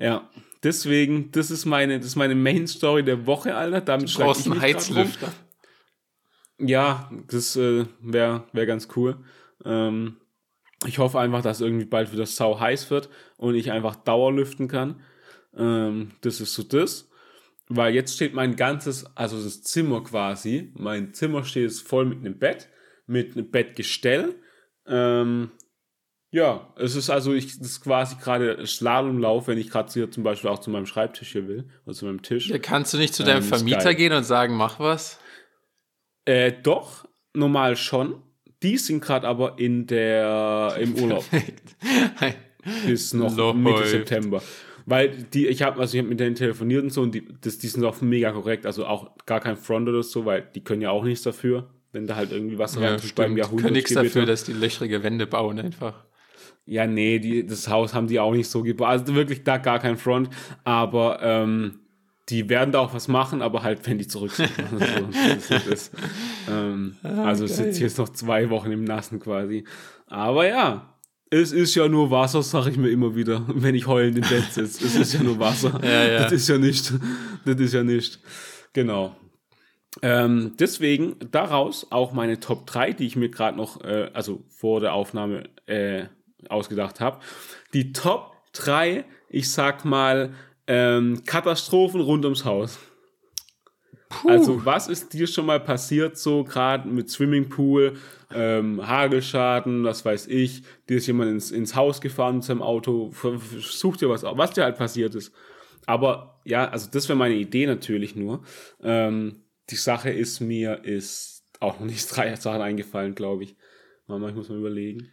Ja. Deswegen, das ist meine, das ist meine Main Story der Woche, Alter. Damit du brauchst einen Heizlüfter. Ja, das äh, wäre wär ganz cool. Ähm, ich hoffe einfach, dass irgendwie bald wieder sau heiß wird und ich einfach Dauerlüften kann. Ähm, das ist so das. Weil jetzt steht mein ganzes, also das Zimmer quasi, mein Zimmer steht jetzt voll mit einem Bett, mit einem Bettgestell. Ähm, ja, es ist also, ich, das ist quasi gerade Slalomlauf, wenn ich gerade hier zum Beispiel auch zu meinem Schreibtisch hier will, oder zu meinem Tisch. Ja, kannst du nicht zu deinem ähm, Vermieter gehen und sagen, mach was? Äh, doch, normal schon. Die sind gerade aber in der, im Urlaub. Bis noch Lord. Mitte September. Weil die, ich habe, also ich habe mit denen telefoniert und so und die, das, die sind auch mega korrekt, also auch gar kein Front oder so, weil die können ja auch nichts dafür, wenn da halt irgendwie was ja, rein beim Jahrhundert. Die können nichts dafür, dass die löchrige Wände bauen einfach. Ja, nee, die, das Haus haben die auch nicht so gebaut. Also wirklich da gar kein Front. Aber ähm, die werden da auch was machen, aber halt, wenn die zurück sind. also, das ist, ähm, ah, also sitze jetzt noch zwei Wochen im Nassen quasi. Aber ja, es ist ja nur Wasser, sage ich mir immer wieder, wenn ich heulend im Bett sitze. Es ist ja nur Wasser. ja, ja. Das ist ja nicht. Das ist ja nicht. Genau. Ähm, deswegen daraus auch meine Top 3, die ich mir gerade noch, äh, also vor der Aufnahme äh, ausgedacht habe. Die Top 3, ich sag mal, ähm, Katastrophen rund ums Haus. Puh. Also, was ist dir schon mal passiert, so gerade mit Swimmingpool, ähm, Hagelschaden, was weiß ich, dir ist jemand ins, ins Haus gefahren mit seinem Auto, such dir was, was dir halt passiert ist. Aber ja, also das wäre meine Idee natürlich nur. Ähm, die Sache ist mir, ist auch noch nicht drei Sachen eingefallen, glaube ich. Ich muss mal überlegen.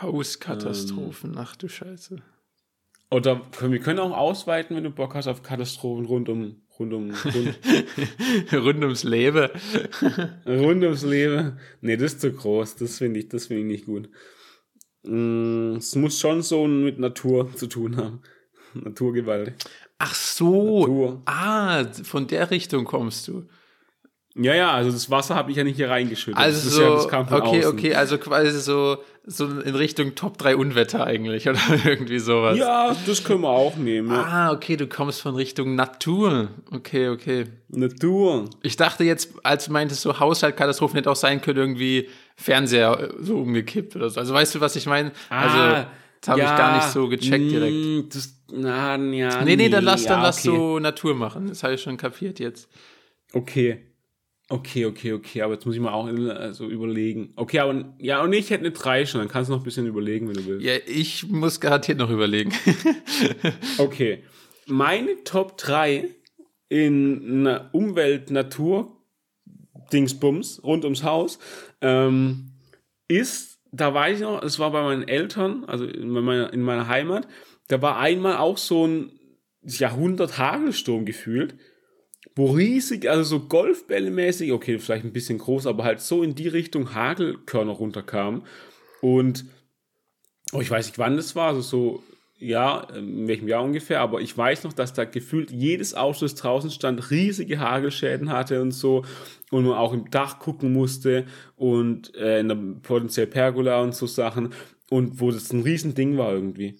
Hauskatastrophen, ähm, ach du Scheiße. Oder können, wir können auch ausweiten, wenn du Bock hast auf Katastrophen rund um rund um rund, rund ums Leben. rund ums Leben. Nee, das ist zu groß. Das finde ich, das finde ich nicht gut. Mm, es muss schon so mit Natur zu tun haben. Naturgewalt. Ach so. Natur. Ah, von der Richtung kommst du. Ja, ja, also das Wasser habe ich ja nicht hier reingeschüttet. Also das, so, ja, das kam von okay, außen. okay, also quasi so, so in Richtung Top 3 Unwetter eigentlich oder irgendwie sowas. Ja, das können wir auch nehmen. Ah, okay, du kommst von Richtung Natur. Okay, okay. Natur. Ich dachte jetzt, als du meintest, so Haushaltkatastrophen hätte auch sein können, irgendwie Fernseher äh, so umgekippt oder so. Also weißt du, was ich meine? Ah, also das habe ja, ich gar nicht so gecheckt direkt. Mm, das, na, ja, nee, nee, dann lass, dann ja, lass so Natur machen. Das habe ich schon kapiert jetzt. Okay. Okay, okay, okay, aber jetzt muss ich mal auch also überlegen. Okay, aber ja, und ich hätte eine 3 schon, dann kannst du noch ein bisschen überlegen, wenn du willst. Ja, ich muss garantiert noch überlegen. okay. Meine Top 3 in Umwelt, Natur Dingsbums rund ums Haus, ähm, ist, da weiß ich noch, es war bei meinen Eltern, also in meiner, in meiner Heimat, da war einmal auch so ein Jahrhundert Hagelsturm gefühlt, wo riesig, also so Golfbälle mäßig, okay, vielleicht ein bisschen groß, aber halt so in die Richtung Hagelkörner runterkamen. Und oh, ich weiß nicht, wann das war, also so, ja, in welchem Jahr ungefähr, aber ich weiß noch, dass da gefühlt jedes Auto, das draußen stand, riesige Hagelschäden hatte und so und man auch im Dach gucken musste und äh, in der potenziell Pergola und so Sachen und wo das ein Riesending war irgendwie.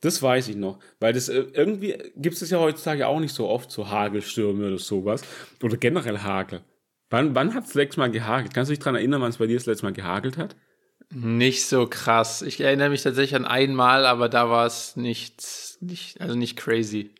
Das weiß ich noch, weil das äh, irgendwie gibt es ja heutzutage auch nicht so oft, so Hagelstürme oder sowas. Oder generell Hagel. Wann, wann hat es letztes Mal gehagelt? Kannst du dich daran erinnern, wann es bei dir das letzte Mal gehagelt hat? Nicht so krass. Ich erinnere mich tatsächlich an einmal, aber da war es nicht, nicht, also nicht crazy.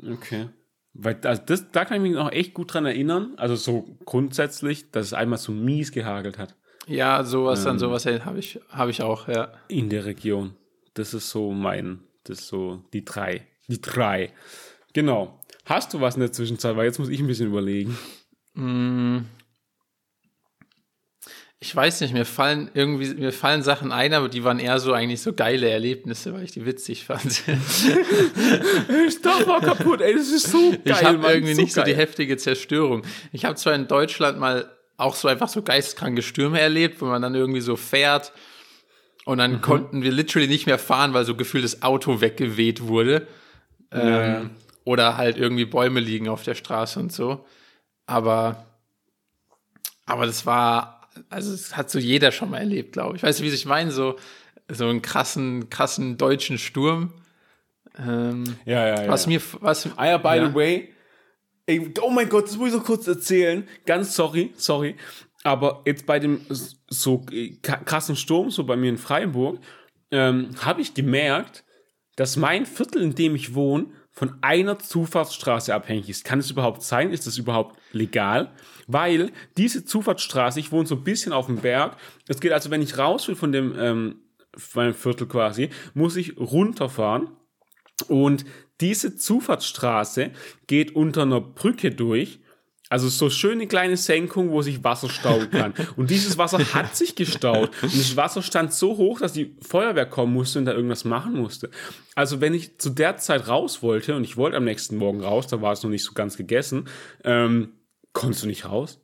Okay. Weil also das, da kann ich mich noch echt gut dran erinnern. Also so grundsätzlich, dass es einmal so mies gehagelt hat. Ja, sowas ähm, an sowas habe ich, hab ich auch, ja. In der Region. Das ist so mein, das ist so die drei. Die drei. Genau. Hast du was in der Zwischenzeit? Weil jetzt muss ich ein bisschen überlegen. Mm. Ich weiß nicht, mir fallen irgendwie, mir fallen Sachen ein, aber die waren eher so eigentlich so geile Erlebnisse, weil ich die witzig fand. Stopp war kaputt, ey, das ist so geil. Ich habe irgendwie so nicht geil. so die heftige Zerstörung. Ich habe zwar in Deutschland mal auch so einfach so geistkranke Stürme erlebt, wo man dann irgendwie so fährt und dann mhm. konnten wir literally nicht mehr fahren, weil so gefühlt das Auto weggeweht wurde. Ja. Ähm, oder halt irgendwie Bäume liegen auf der Straße und so. Aber, aber das war, also das hat so jeder schon mal erlebt, glaube ich. Weißt du, wie ich meine? So, so einen krassen, krassen deutschen Sturm. Ähm, ja, ja, ja. Was mir, was. Ah ja, by ja. the way. Ey, oh mein Gott, das muss ich noch kurz erzählen. Ganz sorry, sorry. Aber jetzt bei dem so krassen Sturm, so bei mir in Freiburg, ähm, habe ich gemerkt, dass mein Viertel, in dem ich wohne, von einer Zufahrtsstraße abhängig ist. Kann es überhaupt sein? Ist das überhaupt legal? Weil diese Zufahrtsstraße, ich wohne so ein bisschen auf dem Berg. Es geht also, wenn ich raus will von dem ähm, meinem Viertel quasi, muss ich runterfahren. Und diese Zufahrtsstraße geht unter einer Brücke durch also so schöne kleine Senkung, wo sich Wasser stauen kann. Und dieses Wasser hat sich gestaut. Und das Wasser stand so hoch, dass die Feuerwehr kommen musste und da irgendwas machen musste. Also wenn ich zu der Zeit raus wollte, und ich wollte am nächsten Morgen raus, da war es noch nicht so ganz gegessen, ähm, konntest du nicht raus?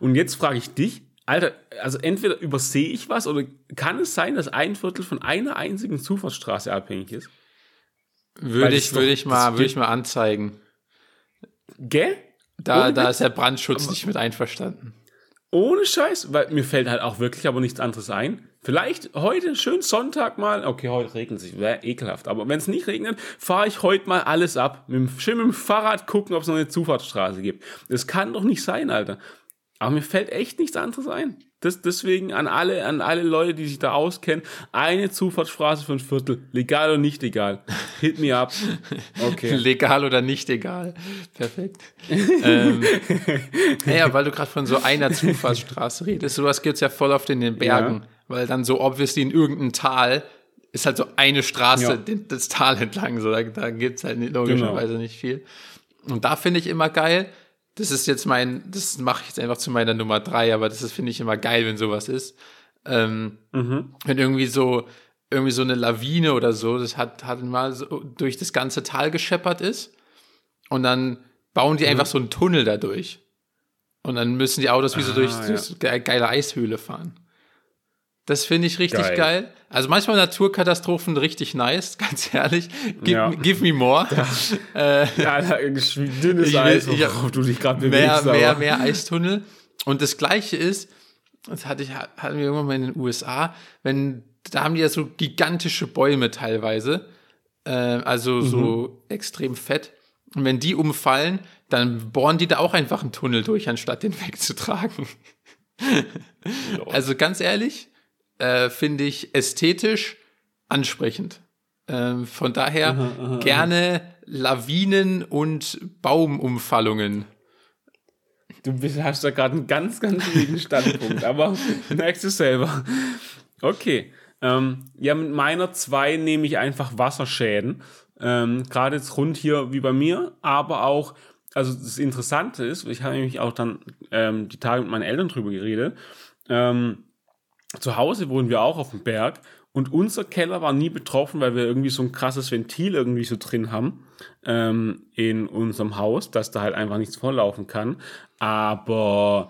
Und jetzt frage ich dich, Alter, also entweder übersehe ich was oder kann es sein, dass ein Viertel von einer einzigen Zufahrtsstraße abhängig ist? Würde ich, würde ich mal, würde ich mal anzeigen. Gell? Da, da ist der Brandschutz aber, nicht mit einverstanden. Ohne Scheiß, weil mir fällt halt auch wirklich aber nichts anderes ein. Vielleicht heute, schön Sonntag mal, okay, heute regnet es, wäre ekelhaft, aber wenn es nicht regnet, fahre ich heute mal alles ab. Mit dem, schön mit dem Fahrrad gucken, ob es noch eine Zufahrtsstraße gibt. Das kann doch nicht sein, Alter. Aber mir fällt echt nichts anderes ein. Das, deswegen an alle, an alle Leute, die sich da auskennen, eine Zufahrtsstraße für ein Viertel. Legal oder nicht egal. Hit me up. Okay. Legal oder nicht egal. Perfekt. ähm, naja, weil du gerade von so einer Zufahrtsstraße redest, sowas gibt's ja voll oft in den Bergen. Ja. Weil dann so obviously in irgendeinem Tal ist halt so eine Straße ja. das Tal entlang. So, da, da gibt's halt logischerweise genau. nicht viel. Und da finde ich immer geil, das ist jetzt mein, das mache ich jetzt einfach zu meiner Nummer drei, aber das finde ich immer geil, wenn sowas ist. Ähm, mhm. Wenn irgendwie so, irgendwie so eine Lawine oder so, das hat, hat mal so durch das ganze Tal gescheppert ist. Und dann bauen die mhm. einfach so einen Tunnel dadurch. Und dann müssen die Autos wie so ah, durch, ja. durch geile Eishöhle fahren. Das finde ich richtig geil. geil. Also manchmal Naturkatastrophen richtig nice, ganz ehrlich. Give, ja. give me more. Ja, äh, ja dünnes ich, Eis, worauf du dich gerade bewegst. Mehr, mehr, mehr Eistunnel. Und das Gleiche ist, das hatte ich, hatten wir irgendwann mal in den USA, wenn, da haben die ja so gigantische Bäume teilweise, äh, also mhm. so extrem fett. Und wenn die umfallen, dann bohren die da auch einfach einen Tunnel durch, anstatt den wegzutragen. also ganz ehrlich, äh, finde ich ästhetisch ansprechend. Ähm, von daher aha, aha, gerne Lawinen und Baumumfallungen. Du bist, hast da gerade einen ganz, ganz wichtigen Standpunkt, aber merkst du selber. Okay. Ähm, ja, mit meiner 2 nehme ich einfach Wasserschäden. Ähm, gerade jetzt rund hier wie bei mir, aber auch also das Interessante ist, ich habe nämlich auch dann ähm, die Tage mit meinen Eltern drüber geredet. Ähm, zu Hause wohnen wir auch auf dem Berg und unser Keller war nie betroffen, weil wir irgendwie so ein krasses Ventil irgendwie so drin haben ähm, in unserem Haus, dass da halt einfach nichts volllaufen kann. Aber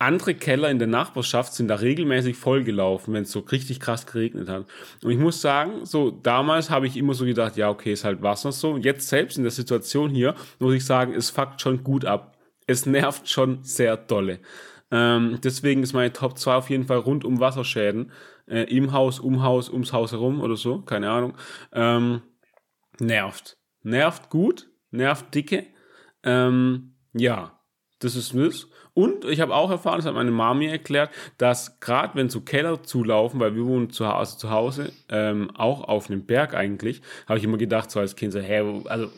andere Keller in der Nachbarschaft sind da regelmäßig vollgelaufen, wenn es so richtig krass geregnet hat. Und ich muss sagen, so damals habe ich immer so gedacht, ja, okay, ist halt Wasser so. Und jetzt selbst in der Situation hier muss ich sagen, es fuckt schon gut ab. Es nervt schon sehr dolle. Ähm, deswegen ist meine Top 2 auf jeden Fall rund um Wasserschäden. Äh, Im Haus, um Haus, ums Haus herum oder so, keine Ahnung. Ähm, nervt. Nervt gut, nervt dicke. Ähm, ja, das ist das. Und ich habe auch erfahren, das hat meine Mami erklärt, dass gerade wenn so Keller zulaufen, weil wir wohnen zu, also zu Hause, ähm, auch auf einem Berg eigentlich, habe ich immer gedacht, so als Kind, so, hä, also,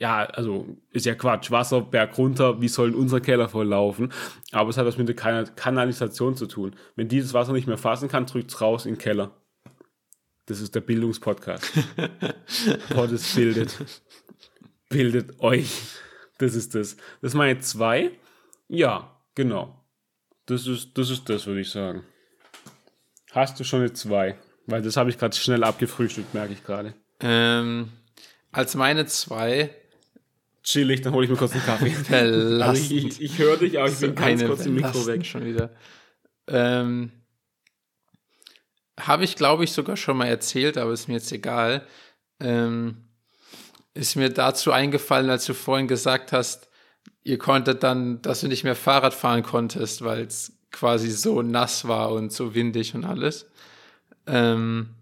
ja, also ist ja Quatsch, Wasser, Berg runter, wie soll unser Keller voll laufen? Aber es hat was mit der kan Kanalisation zu tun. Wenn dieses Wasser nicht mehr fassen kann, drückt es raus in den Keller. Das ist der Bildungspodcast. Poddes bildet. Bildet euch. Das ist das. Das ist meine zwei. Ja, Genau. Das ist, das ist das, würde ich sagen. Hast du schon eine 2? Weil das habe ich gerade schnell abgefrühstückt, merke ich gerade. Ähm, als meine 2. Chillig, dann hole ich mir kurz einen Kaffee. also ich, ich, ich höre dich, aber ich bin ganz kurz im Mikro weg. Schon wieder. Ähm, habe ich, glaube ich, sogar schon mal erzählt, aber ist mir jetzt egal. Ähm, ist mir dazu eingefallen, als du vorhin gesagt hast, ihr konntet dann, dass du nicht mehr Fahrrad fahren konntest, weil es quasi so nass war und so windig und alles. Ähm,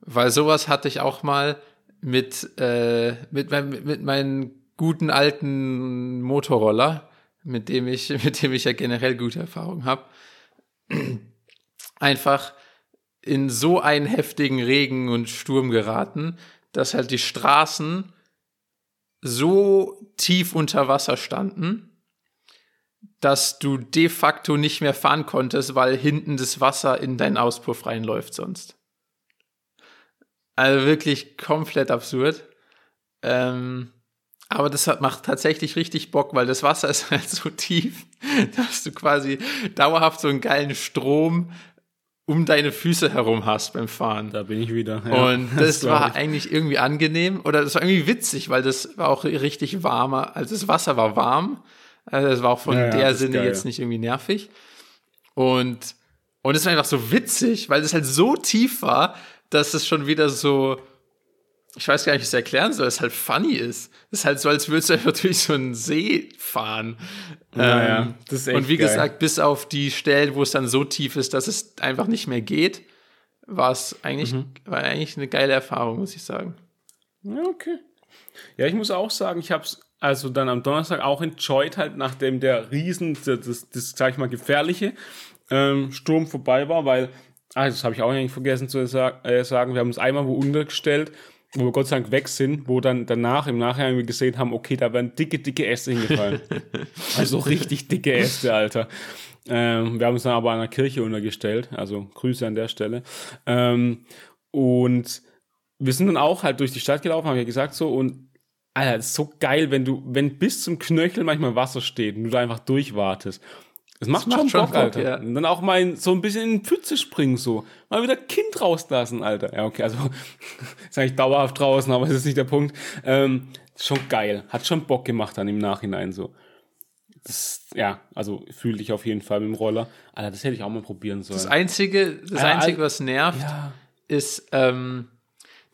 weil sowas hatte ich auch mal mit, äh, mit, mit, mit meinem guten alten Motorroller, mit dem ich, mit dem ich ja generell gute Erfahrungen habe. Einfach in so einen heftigen Regen und Sturm geraten, dass halt die Straßen so tief unter Wasser standen, dass du de facto nicht mehr fahren konntest, weil hinten das Wasser in deinen Auspuff reinläuft sonst. Also wirklich komplett absurd. Ähm, aber das macht tatsächlich richtig Bock, weil das Wasser ist halt so tief, dass du quasi dauerhaft so einen geilen Strom um deine Füße herum hast beim Fahren. Da bin ich wieder. Ja, und das, das war ich. eigentlich irgendwie angenehm oder das war irgendwie witzig, weil das war auch richtig warmer. Also das Wasser war warm. Also das war auch von ja, der Sinne geil, jetzt nicht irgendwie nervig. Und, und es war einfach so witzig, weil es halt so tief war, dass es schon wieder so, ich weiß gar nicht, wie ich es erklären soll, es halt funny ist. Es ist halt so, als würdest du einfach durch so einen See fahren. Ja, ähm, das ist echt und wie geil. gesagt, bis auf die Stellen, wo es dann so tief ist, dass es einfach nicht mehr geht, war es eigentlich, mhm. war eigentlich eine geile Erfahrung, muss ich sagen. Ja, okay. Ja, ich muss auch sagen, ich habe es also dann am Donnerstag auch enjoyed, halt nachdem der Riesen, das, das, das sag ich mal, gefährliche ähm, Sturm vorbei war, weil, ah, das habe ich auch eigentlich vergessen zu sagen, äh, sagen, wir haben uns einmal wo untergestellt wo wir Gott sei Dank weg sind, wo dann danach im Nachhinein wir gesehen haben, okay, da werden dicke, dicke Äste hingefallen. also richtig dicke Äste, Alter. Ähm, wir haben uns dann aber an der Kirche untergestellt, also Grüße an der Stelle. Ähm, und wir sind dann auch halt durch die Stadt gelaufen, haben ja gesagt so, und Alter, ist so geil, wenn du, wenn bis zum Knöchel manchmal Wasser steht und du da einfach durchwartest. Das macht, schon, macht schon Bock, Alter. Ja. Und dann auch mal so ein bisschen in die Pfütze springen, so. Mal wieder Kind rauslassen, Alter. Ja, okay, also ist eigentlich dauerhaft draußen, aber das ist nicht der Punkt. Ähm, schon geil. Hat schon Bock gemacht dann im Nachhinein so. Das, ja, also fühle ich auf jeden Fall mit dem Roller. Alter, das hätte ich auch mal probieren sollen. Das Einzige, das ja, Einzige was nervt, ja. ist, ähm,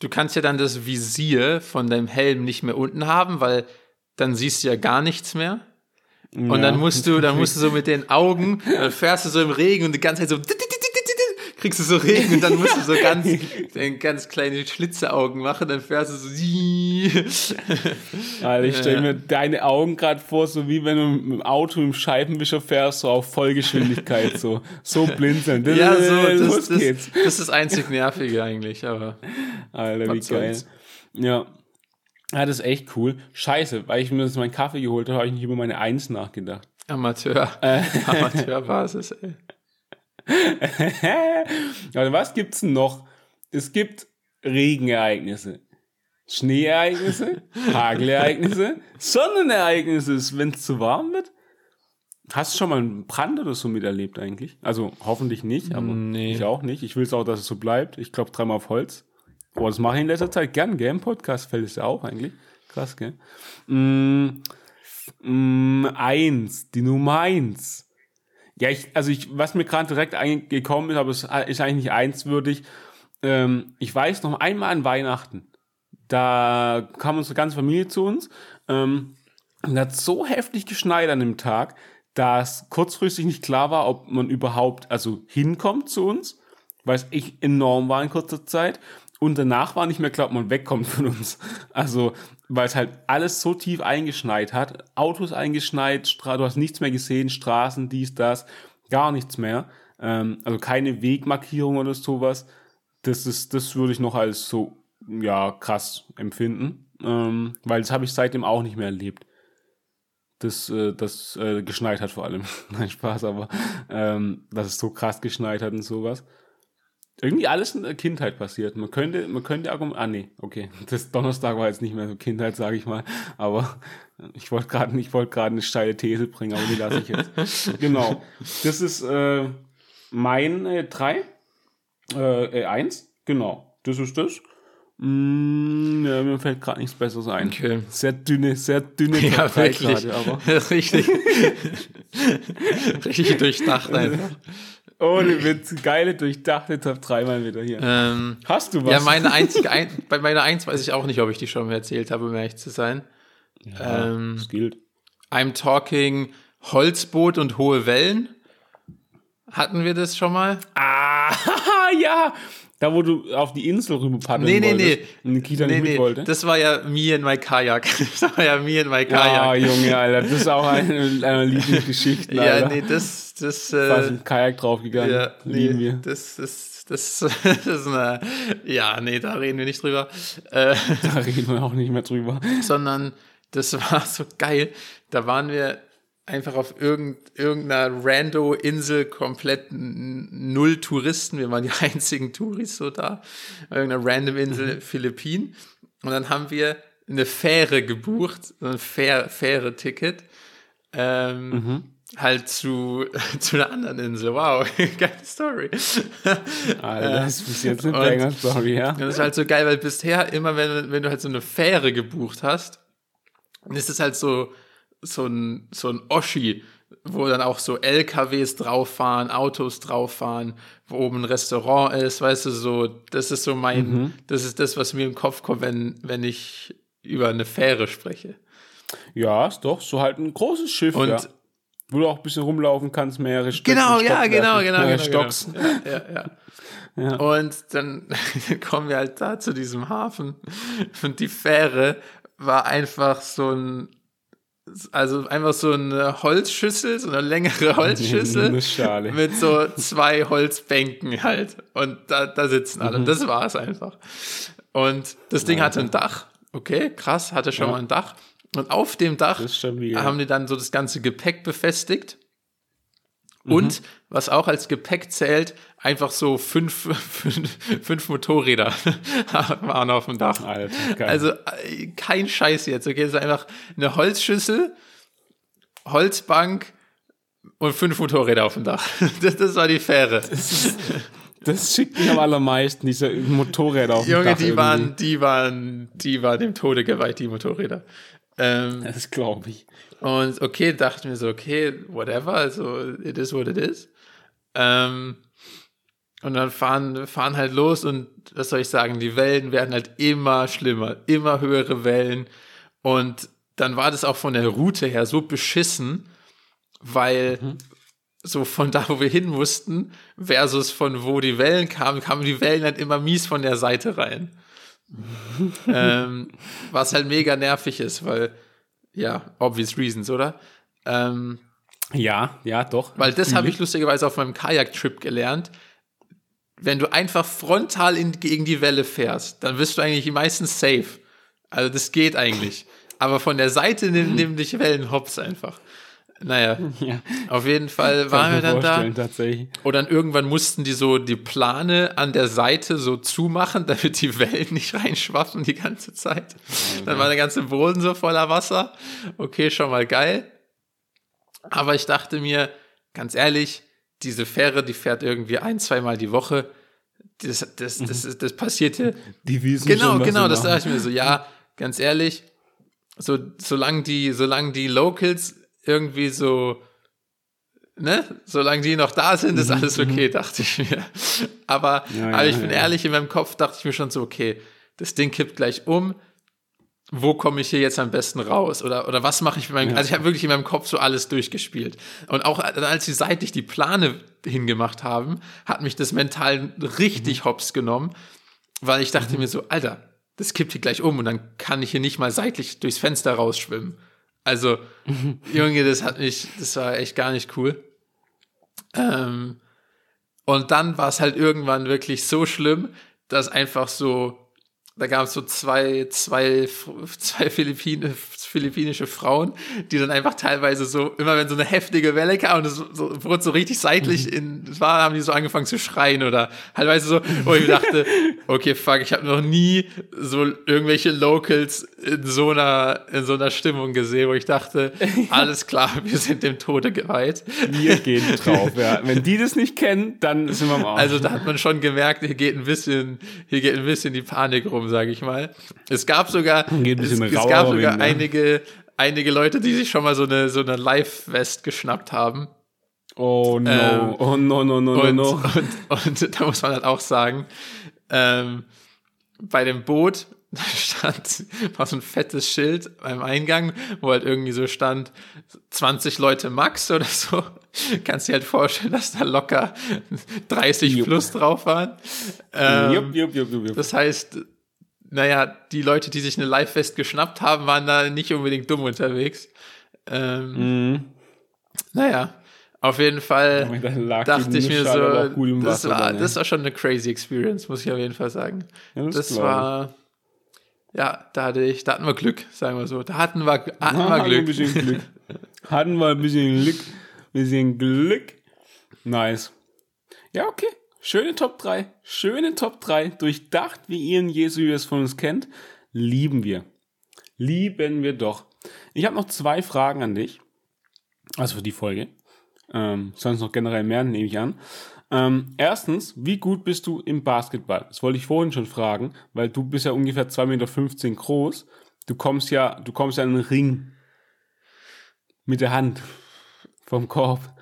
du kannst ja dann das Visier von deinem Helm nicht mehr unten haben, weil dann siehst du ja gar nichts mehr. Und ja. dann musst du, dann musst du so mit den Augen, dann fährst du so im Regen und die ganze Zeit so kriegst du so Regen und dann musst du so ganz, ganz kleine Schlitzeaugen machen, dann fährst du so. Alter, ich stelle mir deine Augen gerade vor, so wie wenn du mit dem Auto im Scheibenwischer fährst, so auf Vollgeschwindigkeit, so, so blinzeln. Ja, so, das, das, geht's. das ist das einzig Nervige eigentlich, aber. Alter, wie geil. Ja. Ja, das ist echt cool. Scheiße, weil ich mir jetzt meinen Kaffee geholt habe, habe ich nicht über meine Eins nachgedacht. Amateur. Äh. Amateurbasis, ey. also was gibt's noch? Es gibt Regenereignisse. Schneeereignisse, Hagelereignisse, Sonnenereignisse, wenn es zu warm wird. Hast du schon mal einen Brand oder so miterlebt eigentlich? Also hoffentlich nicht, aber Nee. ich auch nicht. Ich will es auch, dass es so bleibt. Ich glaube dreimal auf Holz. Oh, das mache ich in letzter Zeit gern, gell? Im Podcast fällt es ja auch eigentlich. Krass, gell? Mm, mm, eins, die Nummer eins. Ja, ich, also ich, was mir gerade direkt eingekommen ist, aber es ist eigentlich nicht eins würdig. Ähm, ich weiß noch einmal an Weihnachten, da kam unsere ganze Familie zu uns. Ähm, und hat so heftig geschneit an dem Tag, dass kurzfristig nicht klar war, ob man überhaupt also hinkommt zu uns, weil es echt enorm war in kurzer Zeit. Und danach war nicht mehr klar, ob man wegkommt von uns. Also, weil es halt alles so tief eingeschneit hat. Autos eingeschneit, Stra du hast nichts mehr gesehen, Straßen, dies, das, gar nichts mehr. Ähm, also keine Wegmarkierung oder sowas. Das ist, das würde ich noch als so, ja, krass empfinden. Ähm, weil das habe ich seitdem auch nicht mehr erlebt das, äh, das äh, geschneit hat vor allem. Nein, Spaß, aber ähm, dass es so krass geschneit hat und sowas. Irgendwie alles in der Kindheit passiert. Man könnte, man könnte argumentieren, ah nee, okay, das Donnerstag war jetzt nicht mehr so Kindheit, sage ich mal, aber ich wollte gerade ich wollte gerade eine steile These bringen, aber die lasse ich jetzt. genau, das ist äh, mein äh, drei, äh, äh, genau, das ist das. Mm, ja, mir fällt gerade nichts Besseres ein. Okay. Sehr dünne, sehr dünne Ja, drei wirklich. gerade, aber richtig. richtig durchdacht einfach. Ohne Witz, geile, durchdachte Top 3 mal wieder hier. Ähm, Hast du was? ja, meine einzige, ein, bei meiner Eins weiß ich auch nicht, ob ich die schon mal erzählt habe, um ehrlich zu sein. ähm, das gilt. I'm talking Holzboot und hohe Wellen. Hatten wir das schon mal? Ah, ja! Da, wo du auf die Insel rüber paddeln Nee, nee, wolltest nee. Nee, nicht nee, mit wollte. das war ja me and my Kajak. Das war ja me and my Ah, Kajak. Junge, Alter, das ist auch eine deiner Lieblingsgeschichten, ja, Alter. nee, das, das, äh, im Kajak draufgegangen. ja, Lieben nee, wir. das, das, das, das ist eine, ja, nee, da reden wir nicht drüber. Äh, Da reden wir auch nicht mehr drüber. sondern das war so geil. Da waren wir einfach auf irgend, irgendeiner Rando-Insel komplett null Touristen. Wir waren die einzigen Touris so da. Irgendeine random Insel, Philippinen. Und dann haben wir eine Fähre gebucht, so ein Fähr Fähre-Ticket. Ähm, Halt zu, zu einer anderen Insel. Wow, geile Story. Alter, das ist bis jetzt eine Banger-Story, ja? Das ist halt so geil, weil bisher immer, wenn, wenn du halt so eine Fähre gebucht hast, dann ist es halt so, so ein, so ein Oschi, wo dann auch so LKWs drauf fahren, Autos drauf fahren, wo oben ein Restaurant ist, weißt du, so, das ist so mein, das ist das, was mir im Kopf kommt, wenn, wenn ich über eine Fähre spreche. Ja, ist doch, so halt ein großes Schiff, Und ja. Wo du auch ein bisschen rumlaufen kannst, mehrere Stöcke. Genau, ja, genau, genau, äh, genau. Stocks. genau. Ja, ja, ja. Und dann kommen wir halt da zu diesem Hafen und die Fähre war einfach so ein, also einfach so eine Holzschüssel, so eine längere Holzschüssel Eine mit so zwei Holzbänken halt. Und da, da sitzen alle. Mhm. Das war es einfach. Und das Ding hatte ein Dach. Okay, krass, hatte schon Ja. mal ein Dach. Und auf dem Dach haben die dann so das ganze Gepäck befestigt. Mhm. Und was auch als Gepäck zählt, einfach so fünf, fünf, fünf Motorräder waren auf dem Dach. Alter. Also äh, kein Scheiß jetzt, okay? Es ist einfach eine Holzschüssel, Holzbank und fünf Motorräder auf dem Dach. Das, das war die Fähre. Das schickt mich am allermeisten, diese Motorräder auf dem Junge, Dach die irgendwie. waren, die waren, die waren dem Tode geweiht, die Motorräder. Ähm, Das glaube ich. Und okay, dachten wir so, okay, whatever, also it is what it is. Ähm, und dann fahren, fahren halt los und was soll ich sagen, die Wellen werden halt immer schlimmer, immer höhere Wellen. Und dann war das auch von der Route her so beschissen, weil so von da, wo wir hin mussten, versus von wo die Wellen kamen, kamen die Wellen halt immer mies von der Seite rein. ähm, was halt mega nervig ist, weil, ja, obvious reasons, oder? Ähm, Ja, ja, doch. weil das habe ich lustigerweise auf meinem Kajak-Trip gelernt. Wenn du einfach frontal in, gegen die Welle fährst, dann bist du eigentlich meistens safe. Also das geht eigentlich. Aber von der Seite nimm, nimm dich Wellen hops einfach. Naja, ja. auf jeden Fall waren wir dann da. Und dann irgendwann mussten die so die Plane an der Seite so zumachen, damit die Wellen nicht reinschwappen die ganze Zeit. Okay. Dann war der ganze Boden so voller Wasser. Okay, schon mal geil. Aber ich dachte mir, ganz ehrlich, diese Fähre, die fährt irgendwie ein, zweimal die Woche. Das, das, das, das, das passierte. Die wissen Genau, schon, genau, das dachte ich mir so, ja, ganz ehrlich, so, solange die, solange die Locals irgendwie so, ne, solange die noch da sind, ist alles okay, dachte ich mir. Aber, Mhm, Ja, aber ja, ich bin ja. ehrlich, in meinem Kopf dachte ich mir schon so, okay, das Ding kippt gleich um. Wo komme ich hier jetzt am besten raus? Oder, oder was mache ich mit meinem, also ich habe wirklich in meinem Kopf so alles durchgespielt. Und auch als sie seitlich die Plane hingemacht haben, hat mich das mental richtig hops genommen, weil ich dachte mir so, Alter, das kippt hier gleich um und dann kann ich hier nicht mal seitlich durchs Fenster rausschwimmen. Also, Junge, das hat mich, das war echt gar nicht cool. Ähm, und dann war es halt irgendwann wirklich so schlimm, dass einfach so, da gab es so zwei, zwei, zwei Philippine, philippinische Frauen, die dann einfach teilweise so, immer wenn so eine heftige Welle kam und es so, wurde so richtig seitlich in, es war, haben die so angefangen zu schreien oder teilweise so, wo ich dachte, okay, fuck, ich habe noch nie so irgendwelche Locals in so einer, in so einer Stimmung gesehen, wo ich dachte, alles klar, wir sind dem Tode geweiht. Wir gehen drauf, ja. Wenn die das nicht kennen, dann sind wir am Arsch. Also da hat man schon gemerkt, hier geht ein bisschen, hier geht ein bisschen die Panik rum, sage ich mal. Es gab sogar, es, es gab sogar ne? Einige, einige Leute, die sich schon mal so eine, so eine Live-West geschnappt haben. oh no, ähm, oh no, no, no, no, Und, no. und, und da muss man halt auch sagen, ähm, bei dem Boot stand war so ein fettes Schild beim Eingang, wo halt irgendwie so stand 20 Leute max oder so. Kannst dir halt vorstellen, dass da locker 30 Jupp. plus drauf waren. Ähm, jupp, jupp, jupp, jupp, jupp. das heißt, naja, die Leute, die sich eine Live-Fest geschnappt haben, waren da nicht unbedingt dumm unterwegs. Ähm, Mhm. Naja, auf jeden Fall die dachte ich mir aber so, das, Wasser war, dann, das war schon eine crazy Experience, muss ich auf jeden Fall sagen. Ja, das das war, ja, da hatte ich, da hatten wir Glück, sagen wir so. Da hatten wir, hatten Ah, wir Ein Glück. bisschen Glück. Hatten wir ein bisschen Glück. Bisschen Glück. Nice. Ja, okay. Schöne Top 3. Schöne Top 3. Durchdacht, wie ihr in Jesu es von uns kennt. Lieben wir. Lieben wir doch. Ich habe noch zwei Fragen an dich. Also für die Folge. Ähm, sonst noch generell mehr, nehme ich an. Ähm, erstens, wie gut bist du im Basketball? Das wollte ich vorhin schon fragen, weil du bist ja ungefähr 2,15 Meter groß. Du kommst ja, du kommst ja in den Ring mit der Hand vom Korb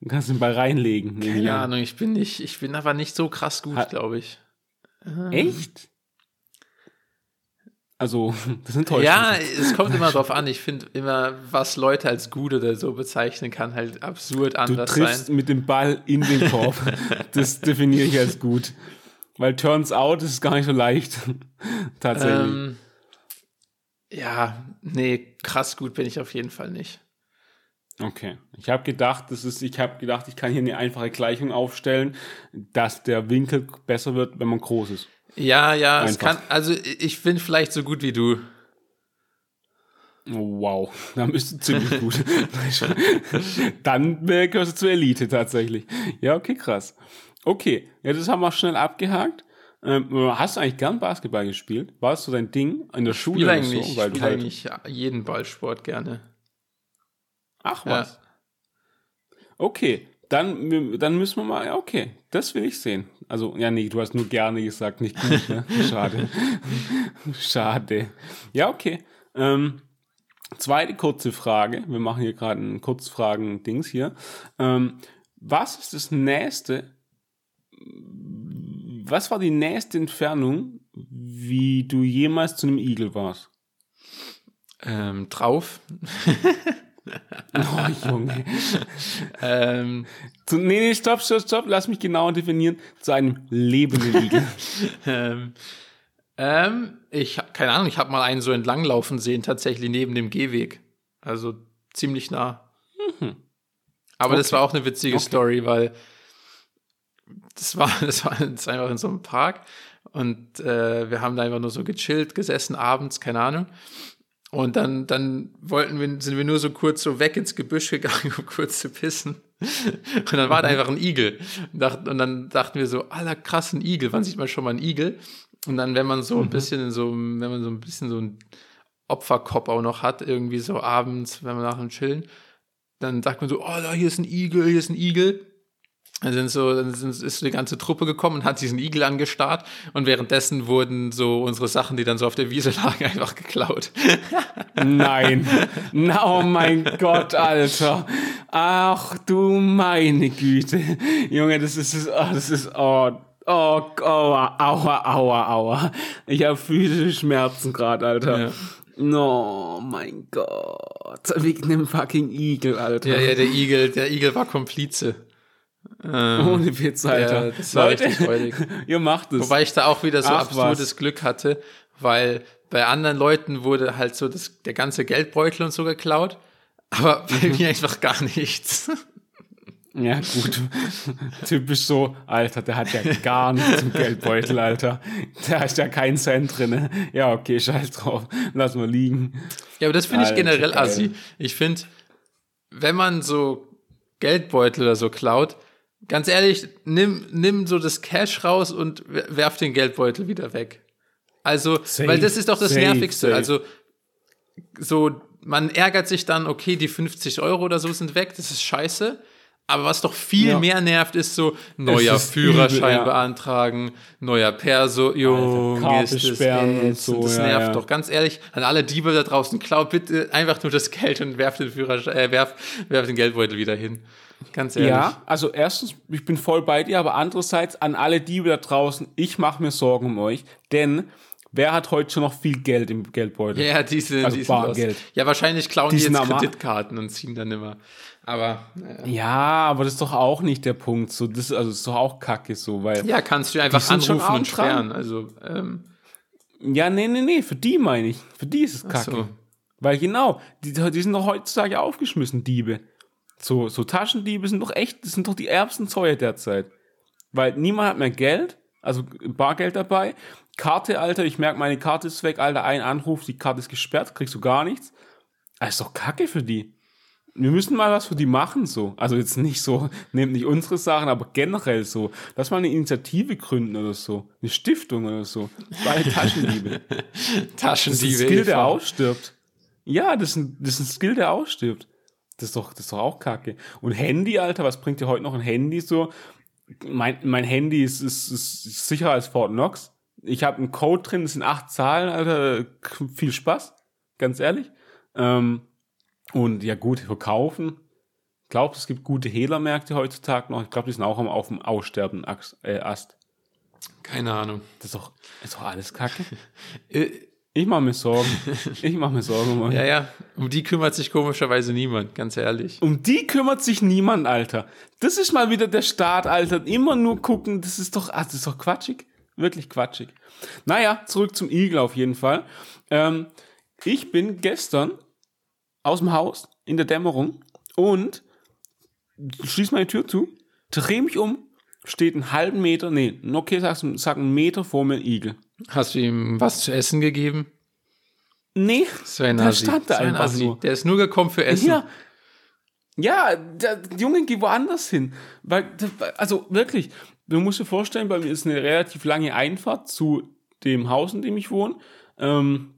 und kannst den Ball reinlegen. Keine. Ahnung, ich bin nicht, ich bin aber nicht so krass gut, glaube ich. Echt? Also, das enttäuscht Ja, es kommt immer drauf an. Ich finde immer, was Leute als gut oder so bezeichnen, kann halt absurd Du anders triffst sein. mit dem Ball in den Korb. das definiere ich als gut. Weil turns out ist gar nicht so leicht. Tatsächlich. Ähm, ja, nee, krass gut bin ich auf jeden Fall nicht. Okay. Ich habe gedacht, das ist, ich habe gedacht, ich kann hier eine einfache Gleichung aufstellen, dass der Winkel besser wird, wenn man groß ist. Ja, ja, es Einfach. kann, also ich bin vielleicht so gut wie du. Oh, wow, dann bist du ziemlich gut. dann äh, gehörst du zur Elite tatsächlich. Ja, okay, krass. Okay, ja, das haben wir schnell abgehakt. Ähm, hast du eigentlich gern Basketball gespielt? War es so dein Ding in der Schule Spiel oder eigentlich, so? ich Weil du halt, eigentlich jeden Ballsport gerne. Ach Ja. was. Okay, dann, dann müssen wir mal, ja, okay, das will ich sehen. Also, ja, nee, du hast nur gerne gesagt, nicht gut, ne? Schade. Schade. Ja, okay. Ähm, zweite kurze Frage. Wir machen hier gerade ein Kurzfragen-Dings hier. Ähm, was ist das nächste? Was war die nächste Entfernung, wie du jemals zu einem Igel warst? Ähm, drauf. Oh, Junge. Ähm, Zu, nee, nee, stopp, stopp, stopp, lass mich genauer definieren. Zu einem lebenden Igel. ähm, ähm, ich, hab- keine Ahnung, ich habe mal einen so entlanglaufen sehen, tatsächlich neben dem Gehweg. Also ziemlich nah. Aber das Mhm. Okay. war auch eine witzige Okay. Story, weil das war, das war das war einfach in so einem Park und äh, wir haben da einfach nur so gechillt, gesessen abends, keine Ahnung. Und dann, dann wollten wir, sind wir nur so kurz so weg ins Gebüsch gegangen, um kurz zu pissen. Und dann war da einfach ein Igel. Und, dann dachten wir so, aller krassen Igel, wann sieht man schon mal einen Igel? Und dann, wenn man so ein mhm. bisschen in so, wenn man so ein bisschen so ein Opferkopf auch noch hat, irgendwie so abends, wenn man nach dem Chillen, dann sagt man so, oh, da hier ist ein Igel, hier ist ein Igel. Dann sind so, dann sind, ist die ganze Truppe gekommen und hat diesen Igel angestarrt und währenddessen wurden so unsere Sachen, die dann so auf der Wiese lagen, einfach geklaut. Nein. oh mein Gott, Alter. Ach du meine Güte. Junge, das ist, oh, das ist, oh, oh, aua, aua, aua, aua. Ich habe physische Schmerzen gerade, Alter. Ja. No, mein Gott. Wegen dem fucking Igel, Alter. Ja, ja, der Igel, der Igel war Komplize. Ähm, Ohne Witz, Alter. Ja, das war Leute, richtig freudig. ihr macht es. Wobei ich da auch wieder so Ach, absurdes was. Glück hatte, weil bei anderen Leuten wurde halt so das, der ganze Geldbeutel und so geklaut, aber bei mir einfach gar nichts. Ja, gut. Typisch so, Alter, der hat ja gar nichts im Geldbeutel, Alter. Der hat ja keinen Cent drin. Ja, okay, scheiß drauf. Lass mal liegen. Ja, aber das finde ich generell geil. assi. Ich finde, wenn man so Geldbeutel oder so klaut, ganz ehrlich, nimm, nimm so das Cash raus und werf den Geldbeutel wieder weg. Also, safe, weil das ist doch das safe, Nervigste. Safe. Also, so, man ärgert sich dann, okay, die 50 Euro oder so sind weg, das ist scheiße. Aber was doch viel ja. mehr nervt, ist so neuer ist Führerschein übel, ja. beantragen, neuer Perso, Junge, ist das, äh, so, das nervt ja, doch. Ganz ehrlich, an alle Diebe da draußen, klaut bitte einfach nur das Geld und werft den Führerschein, äh, werft, werft den Geldbeutel wieder hin. Ganz ehrlich. Ja, also erstens, ich bin voll bei dir, aber andererseits an alle Diebe da draußen, ich mache mir Sorgen um euch, denn Wer hat heute schon noch viel Geld im Geldbeutel? Ja, diese, also diese Bargeld. Ja, wahrscheinlich klauen die, die jetzt Kreditkarten und ziehen dann immer. Aber naja. ja, aber das ist doch auch nicht der Punkt. So, das, also das ist doch auch Kacke so, weil. Ja, kannst du einfach anrufen und sperren. Also, ähm. Ja, nee, nee, nee, für die meine ich. Für die ist es Kacke. So. Weil genau, die, die sind doch heutzutage aufgeschmissen, Diebe. So, so Taschendiebe sind doch echt, das sind doch die ärmsten Zeuge derzeit. Weil niemand hat mehr Geld, also Bargeld dabei. Karte, Alter, ich merke, meine Karte ist weg, Alter, ein Anruf, die Karte ist gesperrt, kriegst du gar nichts. Das ist doch Kacke für die. Wir müssen mal was für die machen, so. Also jetzt nicht so, nehmt nicht unsere Sachen, aber generell so. Lass mal eine Initiative gründen oder so. Eine Stiftung oder so. Bei Taschendiebe. Taschendiebe. Das ist ein Skill, der ausstirbt. Ja, das ist ein, das ist ein Skill, der ausstirbt. Das ist doch, das ist doch auch kacke. Und Handy, Alter, was bringt dir heute noch ein Handy so? Mein, mein Handy ist, ist, ist sicherer als Fort Knox. Ich habe einen Code drin, das sind acht Zahlen, Alter. Viel Spaß, ganz ehrlich. Ähm, und ja, gut, verkaufen. Glaube, es gibt gute Hehlermärkte heutzutage noch. Ich glaube, die sind auch auf dem Aussterben äh, Ast. Keine Ahnung. Das ist doch, ist doch alles Kacke. Ich mache mir Sorgen. Ich mache mir Sorgen, Mann. Ja, ja. Um die kümmert sich komischerweise niemand, ganz ehrlich. Um die kümmert sich niemand, Alter. Das ist mal wieder der Staat, Alter. Immer nur gucken, das ist doch, ach, das ist doch quatschig. Wirklich quatschig. Naja, zurück zum Igel auf jeden Fall. Ähm, ich bin gestern aus dem Haus in der Dämmerung und schließe meine Tür zu, drehe mich um, steht einen halben Meter, nee, okay, sag, sag einen Meter vor mir ein Igel. Hast du ihm was zu essen gegeben? Nee, so ein da stand er einfach Assi. nur. Der ist nur gekommen für Essen. Ja, ja der Junge geht woanders hin. Weil, also wirklich, du musst dir vorstellen, bei mir ist eine relativ lange Einfahrt zu dem Haus, in dem ich wohne. Ähm,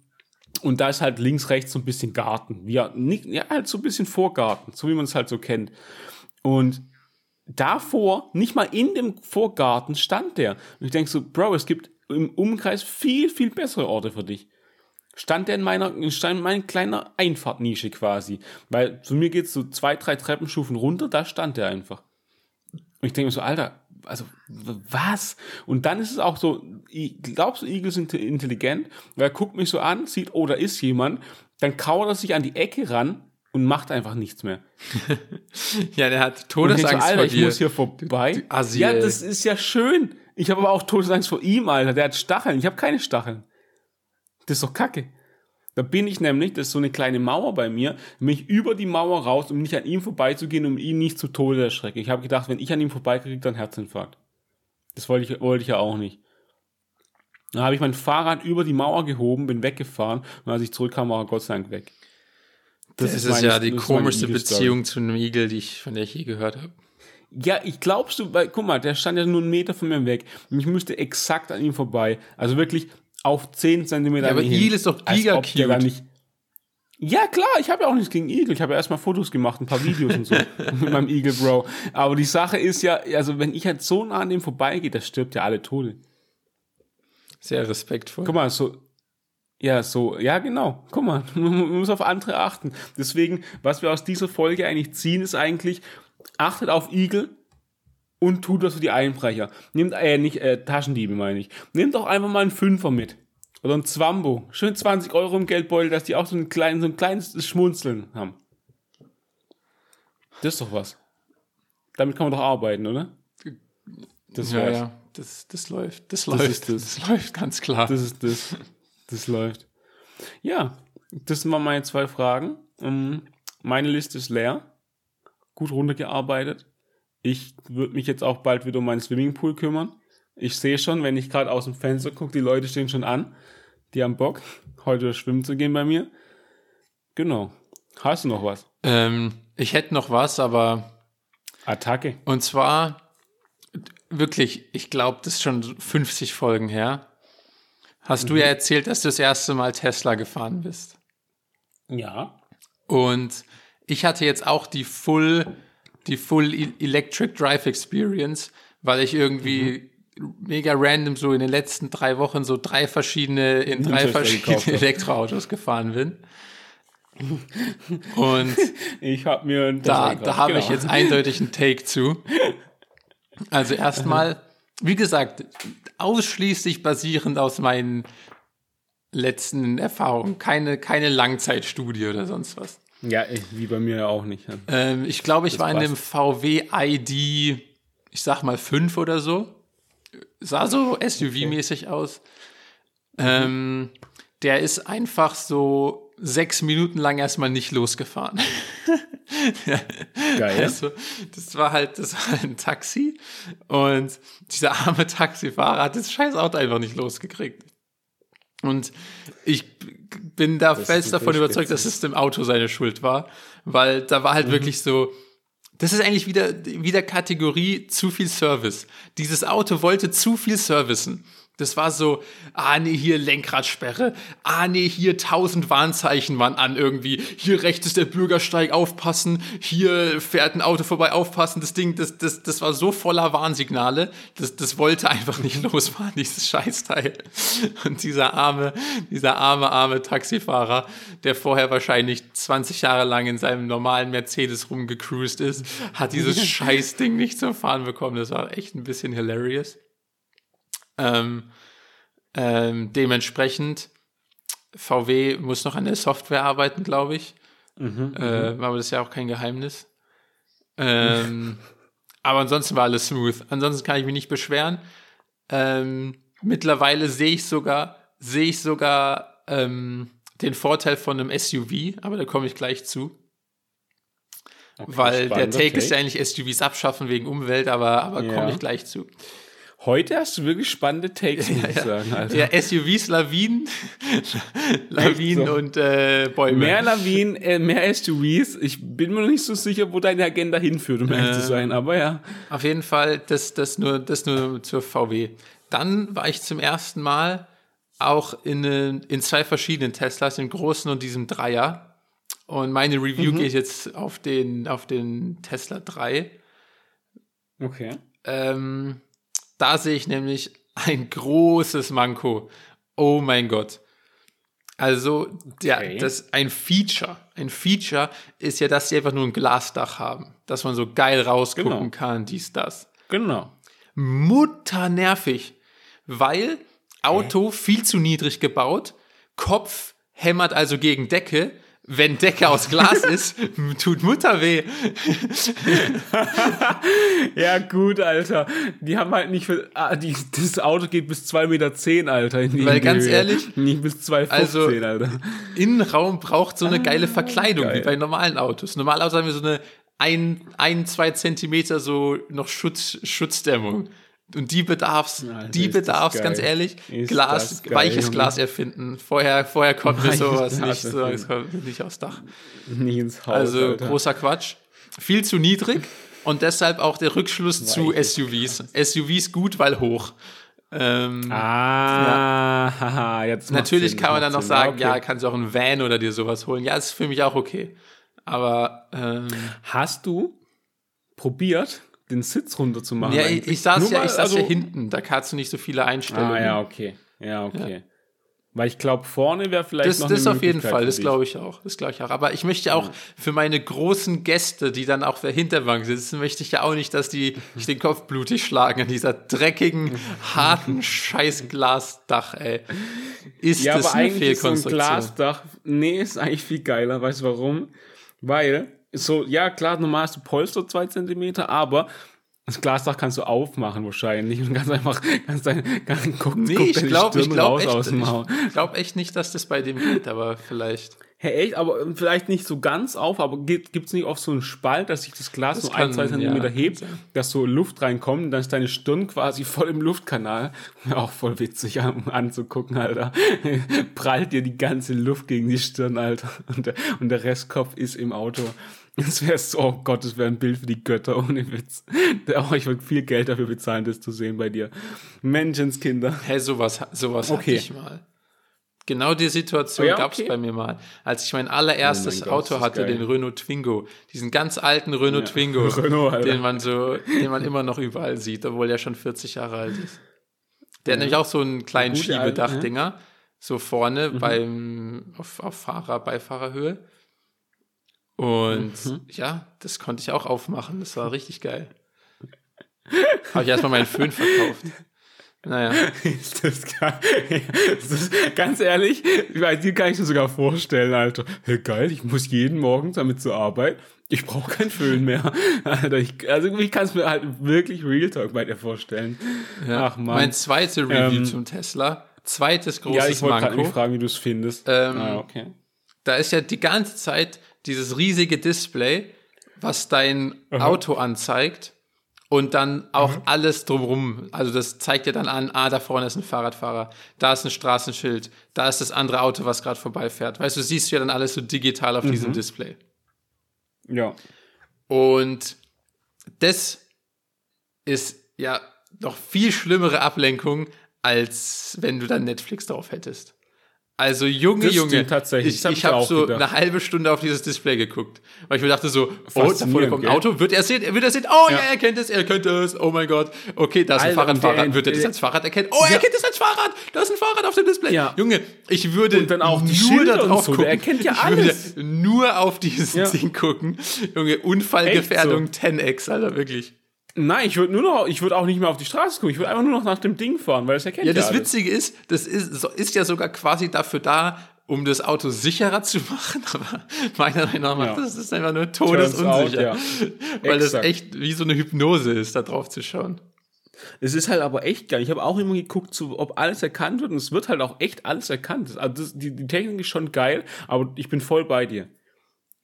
und da ist halt links, rechts so ein bisschen Garten. Ja, nicht, ja, halt so ein bisschen Vorgarten, so wie man es halt so kennt. Und davor, nicht mal in dem Vorgarten stand der. Und ich denke so, Bro, es gibt im Umkreis viel, viel bessere Orte für dich. Stand der in meiner, stand in meiner kleiner Einfahrtnische quasi. Weil zu mir geht's so zwei, drei Treppenstufen runter, da stand der einfach. Und ich denke mir so, Alter, also was? Und dann ist es auch so, glaubst du, Igel sind intelligent? Weil er guckt mich so an, sieht, oh, da ist jemand, dann kauert er sich an die Ecke ran und macht einfach nichts mehr. ja, der hat Todesangst so, Alter, vor dir. ich muss hier vorbei. ja, das ist ja schön. Ich habe aber auch Todesangst vor ihm, Alter. Der hat Stacheln. Ich habe keine Stacheln. Das ist doch kacke. Da bin ich nämlich, das ist so eine kleine Mauer bei mir, mich über die Mauer raus, um nicht an ihm vorbeizugehen, um ihn nicht zu Tode erschrecken. Ich habe gedacht, wenn ich an ihm vorbeikriege, dann Herzinfarkt. Das wollte ich, wollte ich ja auch nicht. Dann habe ich mein Fahrrad über die Mauer gehoben, bin weggefahren und als ich zurückkam, war er Gott sei Dank weg. Das, das ist, meine, ja die komischste Beziehung zu einem Igel, die ich, von der ich je gehört habe. Ja, ich glaubst du, weil, guck mal, der stand ja nur einen Meter von mir weg. Und ich müsste exakt an ihm vorbei. Also wirklich auf 10 Zentimeter. Ja, aber Igel ist doch giga cute. Nicht ja, klar, ich habe ja auch nichts gegen Igel. Ich habe ja erstmal Fotos gemacht, ein paar Videos und so mit meinem Igel Bro. Aber die Sache ist ja, also wenn ich halt so nah an dem vorbeigehe, das stirbt ja alle Tode. Sehr respektvoll. Guck mal, so, ja, so, ja, genau. Guck mal, man muss auf andere achten. Deswegen, was wir aus dieser Folge eigentlich ziehen, ist eigentlich, achtet auf Igel und tut was für die Einbrecher. Nehmt, äh, nicht, äh, Taschendiebe meine ich. Nehmt doch einfach mal einen Fünfer mit. Oder ein Zwambo. Schön 20 Euro im Geldbeutel, dass die auch so ein, klein, so ein kleines Schmunzeln haben. Das ist doch was. Damit kann man doch arbeiten, oder? Das ja, ja, das, das läuft. Das, das läuft. Das. das läuft ganz klar. Das ist das. Das läuft. Ja, das waren meine zwei Fragen. Ähm, meine Liste ist leer. Gut runtergearbeitet. Ich würde mich jetzt auch bald wieder um meinen Swimmingpool kümmern. Ich sehe schon, wenn ich gerade aus dem Fenster gucke, die Leute stehen schon an. Die haben Bock, heute schwimmen zu gehen bei mir. Genau. Hast du noch was? Ähm, ich hätte noch was, aber. Attacke. Und zwar, wirklich, ich glaube, das ist schon 50 Folgen her. Hast mhm. du ja erzählt, dass du das erste Mal Tesla gefahren bist. Ja. Und ich hatte jetzt auch die Full, die Full e-, Electric Drive Experience, weil ich irgendwie mhm mega random so in den letzten drei Wochen so drei verschiedene, in drei verschiedene Elektroautos gefahren bin. Und ich habe mir da, da habe genau. ich jetzt eindeutig einen Take zu. Also erstmal, wie gesagt, ausschließlich basierend aus meinen letzten Erfahrungen, keine, keine Langzeitstudie oder sonst was. Ja, wie bei mir auch nicht. Ähm, ich glaube, ich das war in dem VW ID, ich sag mal fünf oder so sah so SUV-mäßig aus. Ähm, der ist einfach so sechs Minuten lang erstmal nicht losgefahren. Geil. Also, das war halt, das war ein Taxi und dieser arme Taxifahrer hat das scheiß Auto einfach nicht losgekriegt. Und ich bin da das fest davon überzeugt, dass es dem Auto seine Schuld war, weil da war halt mhm. wirklich so, das ist eigentlich wieder, wieder Kategorie zu viel Service. Dieses Auto wollte zu viel servicen. Das war so, ah nee, hier Lenkradsperre, ah nee, hier tausend Warnzeichen waren an irgendwie, hier rechts ist der Bürgersteig, aufpassen, hier fährt ein Auto vorbei, aufpassen, das Ding, das, das, das war so voller Warnsignale, das, das wollte einfach nicht losfahren, dieses Scheißteil. Und dieser arme, dieser arme, arme Taxifahrer, der vorher wahrscheinlich 20 Jahre lang in seinem normalen Mercedes rumgecruised ist, hat dieses Scheißding nicht zum Fahren bekommen, das war echt ein bisschen hilarious. Ähm, ähm, dementsprechend, VW muss noch an der Software arbeiten, glaube ich. Mhm, äh, mhm. aber das ist ja auch kein Geheimnis. Ähm, aber ansonsten war alles smooth. Ansonsten kann ich mich nicht beschweren. Ähm, mittlerweile sehe ich sogar, sehe ich sogar ähm, den Vorteil von einem SUV, aber da komme ich gleich zu. Okay, Weil der Take, Take, ist ja eigentlich SUVs abschaffen wegen Umwelt, aber, aber ja. komme ich gleich zu. Heute hast du wirklich spannende Takes, muss ich sagen. Alter. Ja, SUVs, Lawinen, Lawinen so. und äh, Bäume. Mehr Lawinen, äh, mehr SUVs. Ich bin mir noch nicht so sicher, wo deine Agenda hinführt, um ehrlich äh, zu sein, aber ja. Auf jeden Fall, das, das, nur, das nur zur VW. Dann war ich zum ersten Mal auch in, in zwei verschiedenen Teslas, dem großen und diesem Dreier. Und meine Review mhm. geht jetzt auf den, auf den Tesla 3. Okay. Ähm, da sehe ich nämlich ein großes Manko. Oh mein Gott. Also, ja, okay. das ein Feature. Ein Feature ist ja, dass sie einfach nur ein Glasdach haben, dass man so geil rausgucken genau. kann, dies, das. Genau. Mutternervig, weil Auto okay. viel zu niedrig gebaut, Kopf hämmert also gegen Decke, wenn Decke aus Glas ist, tut Mutter weh. ja, gut, Alter. Die haben halt nicht für. Ah, die, das Auto geht bis 2,10 Meter, zehn, Alter. Weil ganz Höhe. ehrlich. Nicht bis 2,15, also, Alter. Innenraum braucht so eine ah, geile Verkleidung, geil. wie bei normalen Autos. Normalerweise haben wir so eine ein, ein, zwei Zentimeter so noch Schutz, Schutzdämmung. Und die bedarf's, Alter, die ist das bedarf's, geil. ganz ehrlich, Ist Glas, geil, weiches Junge. Glas erfinden. Vorher, vorher konnten wir Weiches sowas Glas nicht, das kommt nicht aufs Dach. Nicht ins Haus. Also Alter. großer Quatsch. Viel zu niedrig und deshalb auch der Rückschluss zu SUVs. SUVs gut, weil hoch. Ähm, Ah, haha, jetzt natürlich Sinn, kann man dann noch Sinn. sagen, okay. ja, kannst du auch einen Van oder dir sowas holen. Ja, ist für mich auch okay. Aber ähm, Hast du probiert, den Sitz runter zu machen? ja, ich, ich saß Nur ja, mal, ich saß ja also- hinten. Da kannst du nicht so viele Einstellungen. Ah, ja, okay. Ja, okay. Weil ich glaube, vorne wäre vielleicht Das, noch das eine auf jeden Fall, das glaube ich auch. Das glaube ich auch. Aber ich möchte auch für meine großen Gäste, die dann auf der Hinterbank sitzen, möchte ich ja auch nicht, dass die sich den Kopf blutig schlagen an dieser dreckigen, harten Scheißglasdach, ey. Ist Ja, das aber eine eigentlich ist so ein Fehlkonstruktion? Glasdach, nee, ist eigentlich viel geiler. Weißt du warum? Weil, so, ja, klar, normal hast du Polster zwei Zentimeter, aber das Glasdach kannst du aufmachen wahrscheinlich und kannst einfach, kannst dein, kannst, guck, Nee, guck ich glaube ich Stirn glaub raus echt, aus dem Haus. ich glaub echt nicht, dass das bei dem geht, aber vielleicht. Hey, echt, aber vielleicht nicht so ganz auf, aber gibt es nicht oft so einen Spalt, dass sich das Glas Das so ein, zwei Zentimeter ja, hebt, dass so Luft reinkommt und dann ist deine Stirn quasi voll im Luftkanal. Auch voll witzig an, anzugucken, Alter. Prallt dir die ganze Luft gegen die Stirn, Alter. Und der, und der Restkopf ist im Auto. Das wäre so, oh Gott, das wäre ein Bild für die Götter, ohne Witz. Oh, ich würde viel Geld dafür bezahlen, das zu sehen bei dir. Menschenskinder. Hä, sowas, sowas Okay. hatte ich mal. Genau die Situation Oh ja, gab's okay. bei mir mal. Als ich mein allererstes Oh mein Gott, Auto das hatte, geil. den Renault Twingo. Diesen ganz alten Renault Ja. Twingo. Renault, den man so, den man immer noch überall sieht, obwohl er schon 40 Jahre alt ist. Der hat nämlich auch so einen kleinen alte, Schiebedachdinger. So vorne Mhm. beim, auf, auf Fahrer, Beifahrerhöhe. Und Mhm. ja, das konnte ich auch aufmachen. Das war richtig geil. Habe ich erstmal meinen Föhn verkauft. Naja. Ist das geil? Das ist, ganz ehrlich, bei dir kann ich mir sogar vorstellen, Alter. Hey, geil, ich muss jeden Morgen damit zur Arbeit. Ich brauche kein Föhn mehr. Alter, ich, also ich kann es mir halt wirklich Real Talk bei dir vorstellen. Ja. Ach man. Mein zweites Review Ähm, zum Tesla. Zweites ja, großes ich wollte gerade Manko. mich fragen, wie du es findest. Ähm, ah, okay. Da ist ja die ganze Zeit dieses riesige Display, was dein Auto anzeigt und dann auch alles drumrum. Also das zeigt dir dann an, ah, da vorne ist ein Fahrradfahrer, da ist ein Straßenschild, da ist das andere Auto, was gerade vorbeifährt. Weißt du, siehst du ja dann alles so digital auf diesem Display. Ja. Und das ist ja noch viel schlimmere Ablenkung, als wenn du dann Netflix drauf hättest. Also Junge, Das Junge, tatsächlich. ich, hab ich habe auch so gedacht. eine halbe Stunde auf dieses Display geguckt, weil ich mir dachte so, oh, da vorne kommt ein? Auto, wird er sehen, wird er sehen, oh ja, Ja. er kennt es, er kennt es, oh mein Gott, okay, da ist ein Fahrradfahrer, der- wird er das als Fahrrad erkennen, oh, er Ja. kennt es als Fahrrad, da ist ein Fahrrad auf dem Display. Ja. Junge, ich würde Und dann auch die nur Schilder drauf so, gucken. der erkennt ja alles. Nur auf dieses. Ding gucken. Junge, Unfallgefährdung 10x, Alter, wirklich. Nein, ich würde nur noch, ich würde auch nicht mehr auf die Straße gucken. Ich würde einfach nur noch nach dem Ding fahren, weil es erkennt Ja, ja, das alles. Witzige ist, das ist, ist ja sogar quasi dafür da, um das Auto sicherer zu machen, aber meiner Meinung nach Ja. das ist einfach nur Turns out, todesunsicher. ja. Weil das Exakt. echt wie so eine Hypnose ist, da drauf zu schauen. Es ist halt aber echt geil. Ich habe auch immer geguckt, so, ob alles erkannt wird und es wird halt auch echt alles erkannt. Also das, die, die Technik ist schon geil, aber ich bin voll bei dir.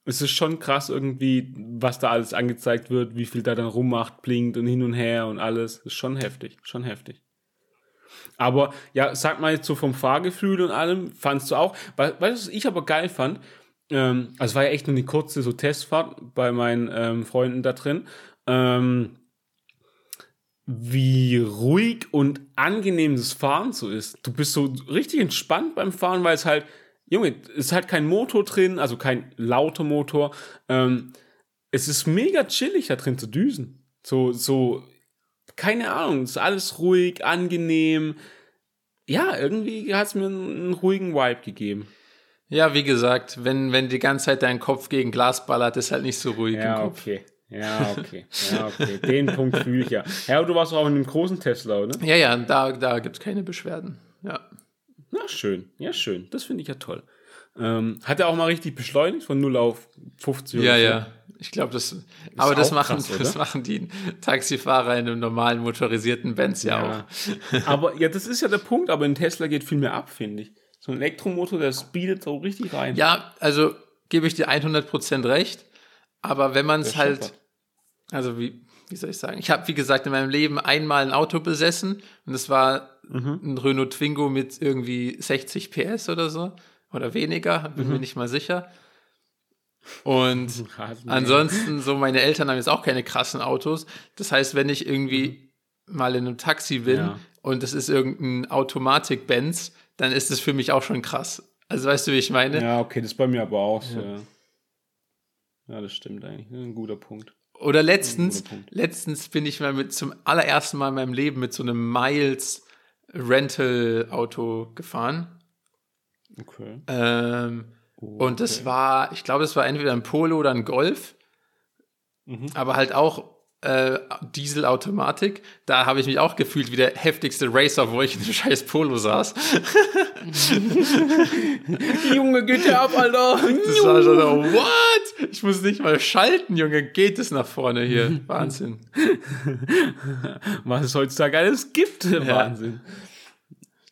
Es ist schon krass irgendwie, was da alles angezeigt wird, wie viel da dann rummacht, blinkt und hin und her und alles. Ist schon heftig, schon heftig. Aber ja, sag mal jetzt so vom Fahrgefühl und allem, fandst du auch, weißt du, was ich aber geil fand? Ähm, also war ja echt nur eine kurze so Testfahrt bei meinen ähm, Freunden da drin. Ähm, wie ruhig und angenehm das Fahren so ist. Du bist so richtig entspannt beim Fahren, weil es halt, Junge, es ist halt kein Motor drin, also kein lauter Motor. Ähm, es ist mega chillig da drin zu düsen. So, so, keine Ahnung, es ist alles ruhig, angenehm. Ja, irgendwie hat es mir einen, ruhigen Vibe gegeben. Ja, wie gesagt, wenn, wenn die ganze Zeit dein Kopf gegen Glas ballert, ist halt nicht so ruhig im Ja, Kopf. okay. Ja, okay. Ja, okay. Den Punkt fühle ich ja. Ja, aber du warst auch in einem großen Tesla, oder? Ja, ja, da, da gibt es keine Beschwerden. Ja. Na, schön. Ja, schön. Das finde ich ja toll. Ähm, hat er auch mal richtig beschleunigt von 0 auf 50 Ja, oder so? ja. Ich glaube, das. Aber das machen, krass, das machen die Taxifahrer in einem normalen motorisierten Benz ja, Ja. auch. aber ja, das ist ja der Punkt, aber ein Tesla geht viel mehr ab, finde ich. So ein Elektromotor, der speedet so richtig rein. Ja, also gebe ich dir 100% recht. Aber wenn man es halt, also wie, wie soll ich sagen? Ich habe, wie gesagt, in meinem Leben einmal ein Auto besessen und das war mhm. ein Renault Twingo mit irgendwie 60 PS oder so oder weniger, bin mhm. mir nicht mal sicher. Und ansonsten, so meine Eltern haben jetzt auch keine krassen Autos. Das heißt, wenn ich irgendwie mhm. mal in einem Taxi bin ja. und es ist irgendein Automatik-Benz, dann ist es für mich auch schon krass. Also weißt du, wie ich meine? Ja, okay, das ist bei mir aber auch so. Ja, ja das stimmt eigentlich. Ein guter Punkt. Oder letztens, letztens bin ich mal mit zum allerersten Mal in meinem Leben mit so einem Miles Rental Auto gefahren. Okay. Ähm, oh. Und das war, ich glaube, das war entweder ein Polo oder ein Golf. Mhm. Aber halt auch äh, Dieselautomatik. Da habe ich mich auch gefühlt wie der heftigste Racer, wo ich in einem scheiß Polo saß. Junge, geht der ab, Alter. Das war schon so, what? Ich muss nicht mal schalten, Junge. Geht es nach vorne hier? Wahnsinn. Was es heutzutage alles gibt. Ja. Wahnsinn.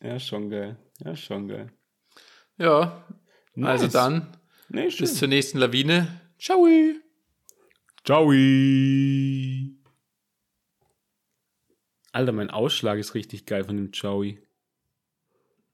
Ja, schon geil. Ja, schon geil. Ja. Nice. Also dann. Nee, bis zur nächsten Lawine. Ciao. Ciao. Alter, mein Ausschlag ist richtig geil von dem Joey.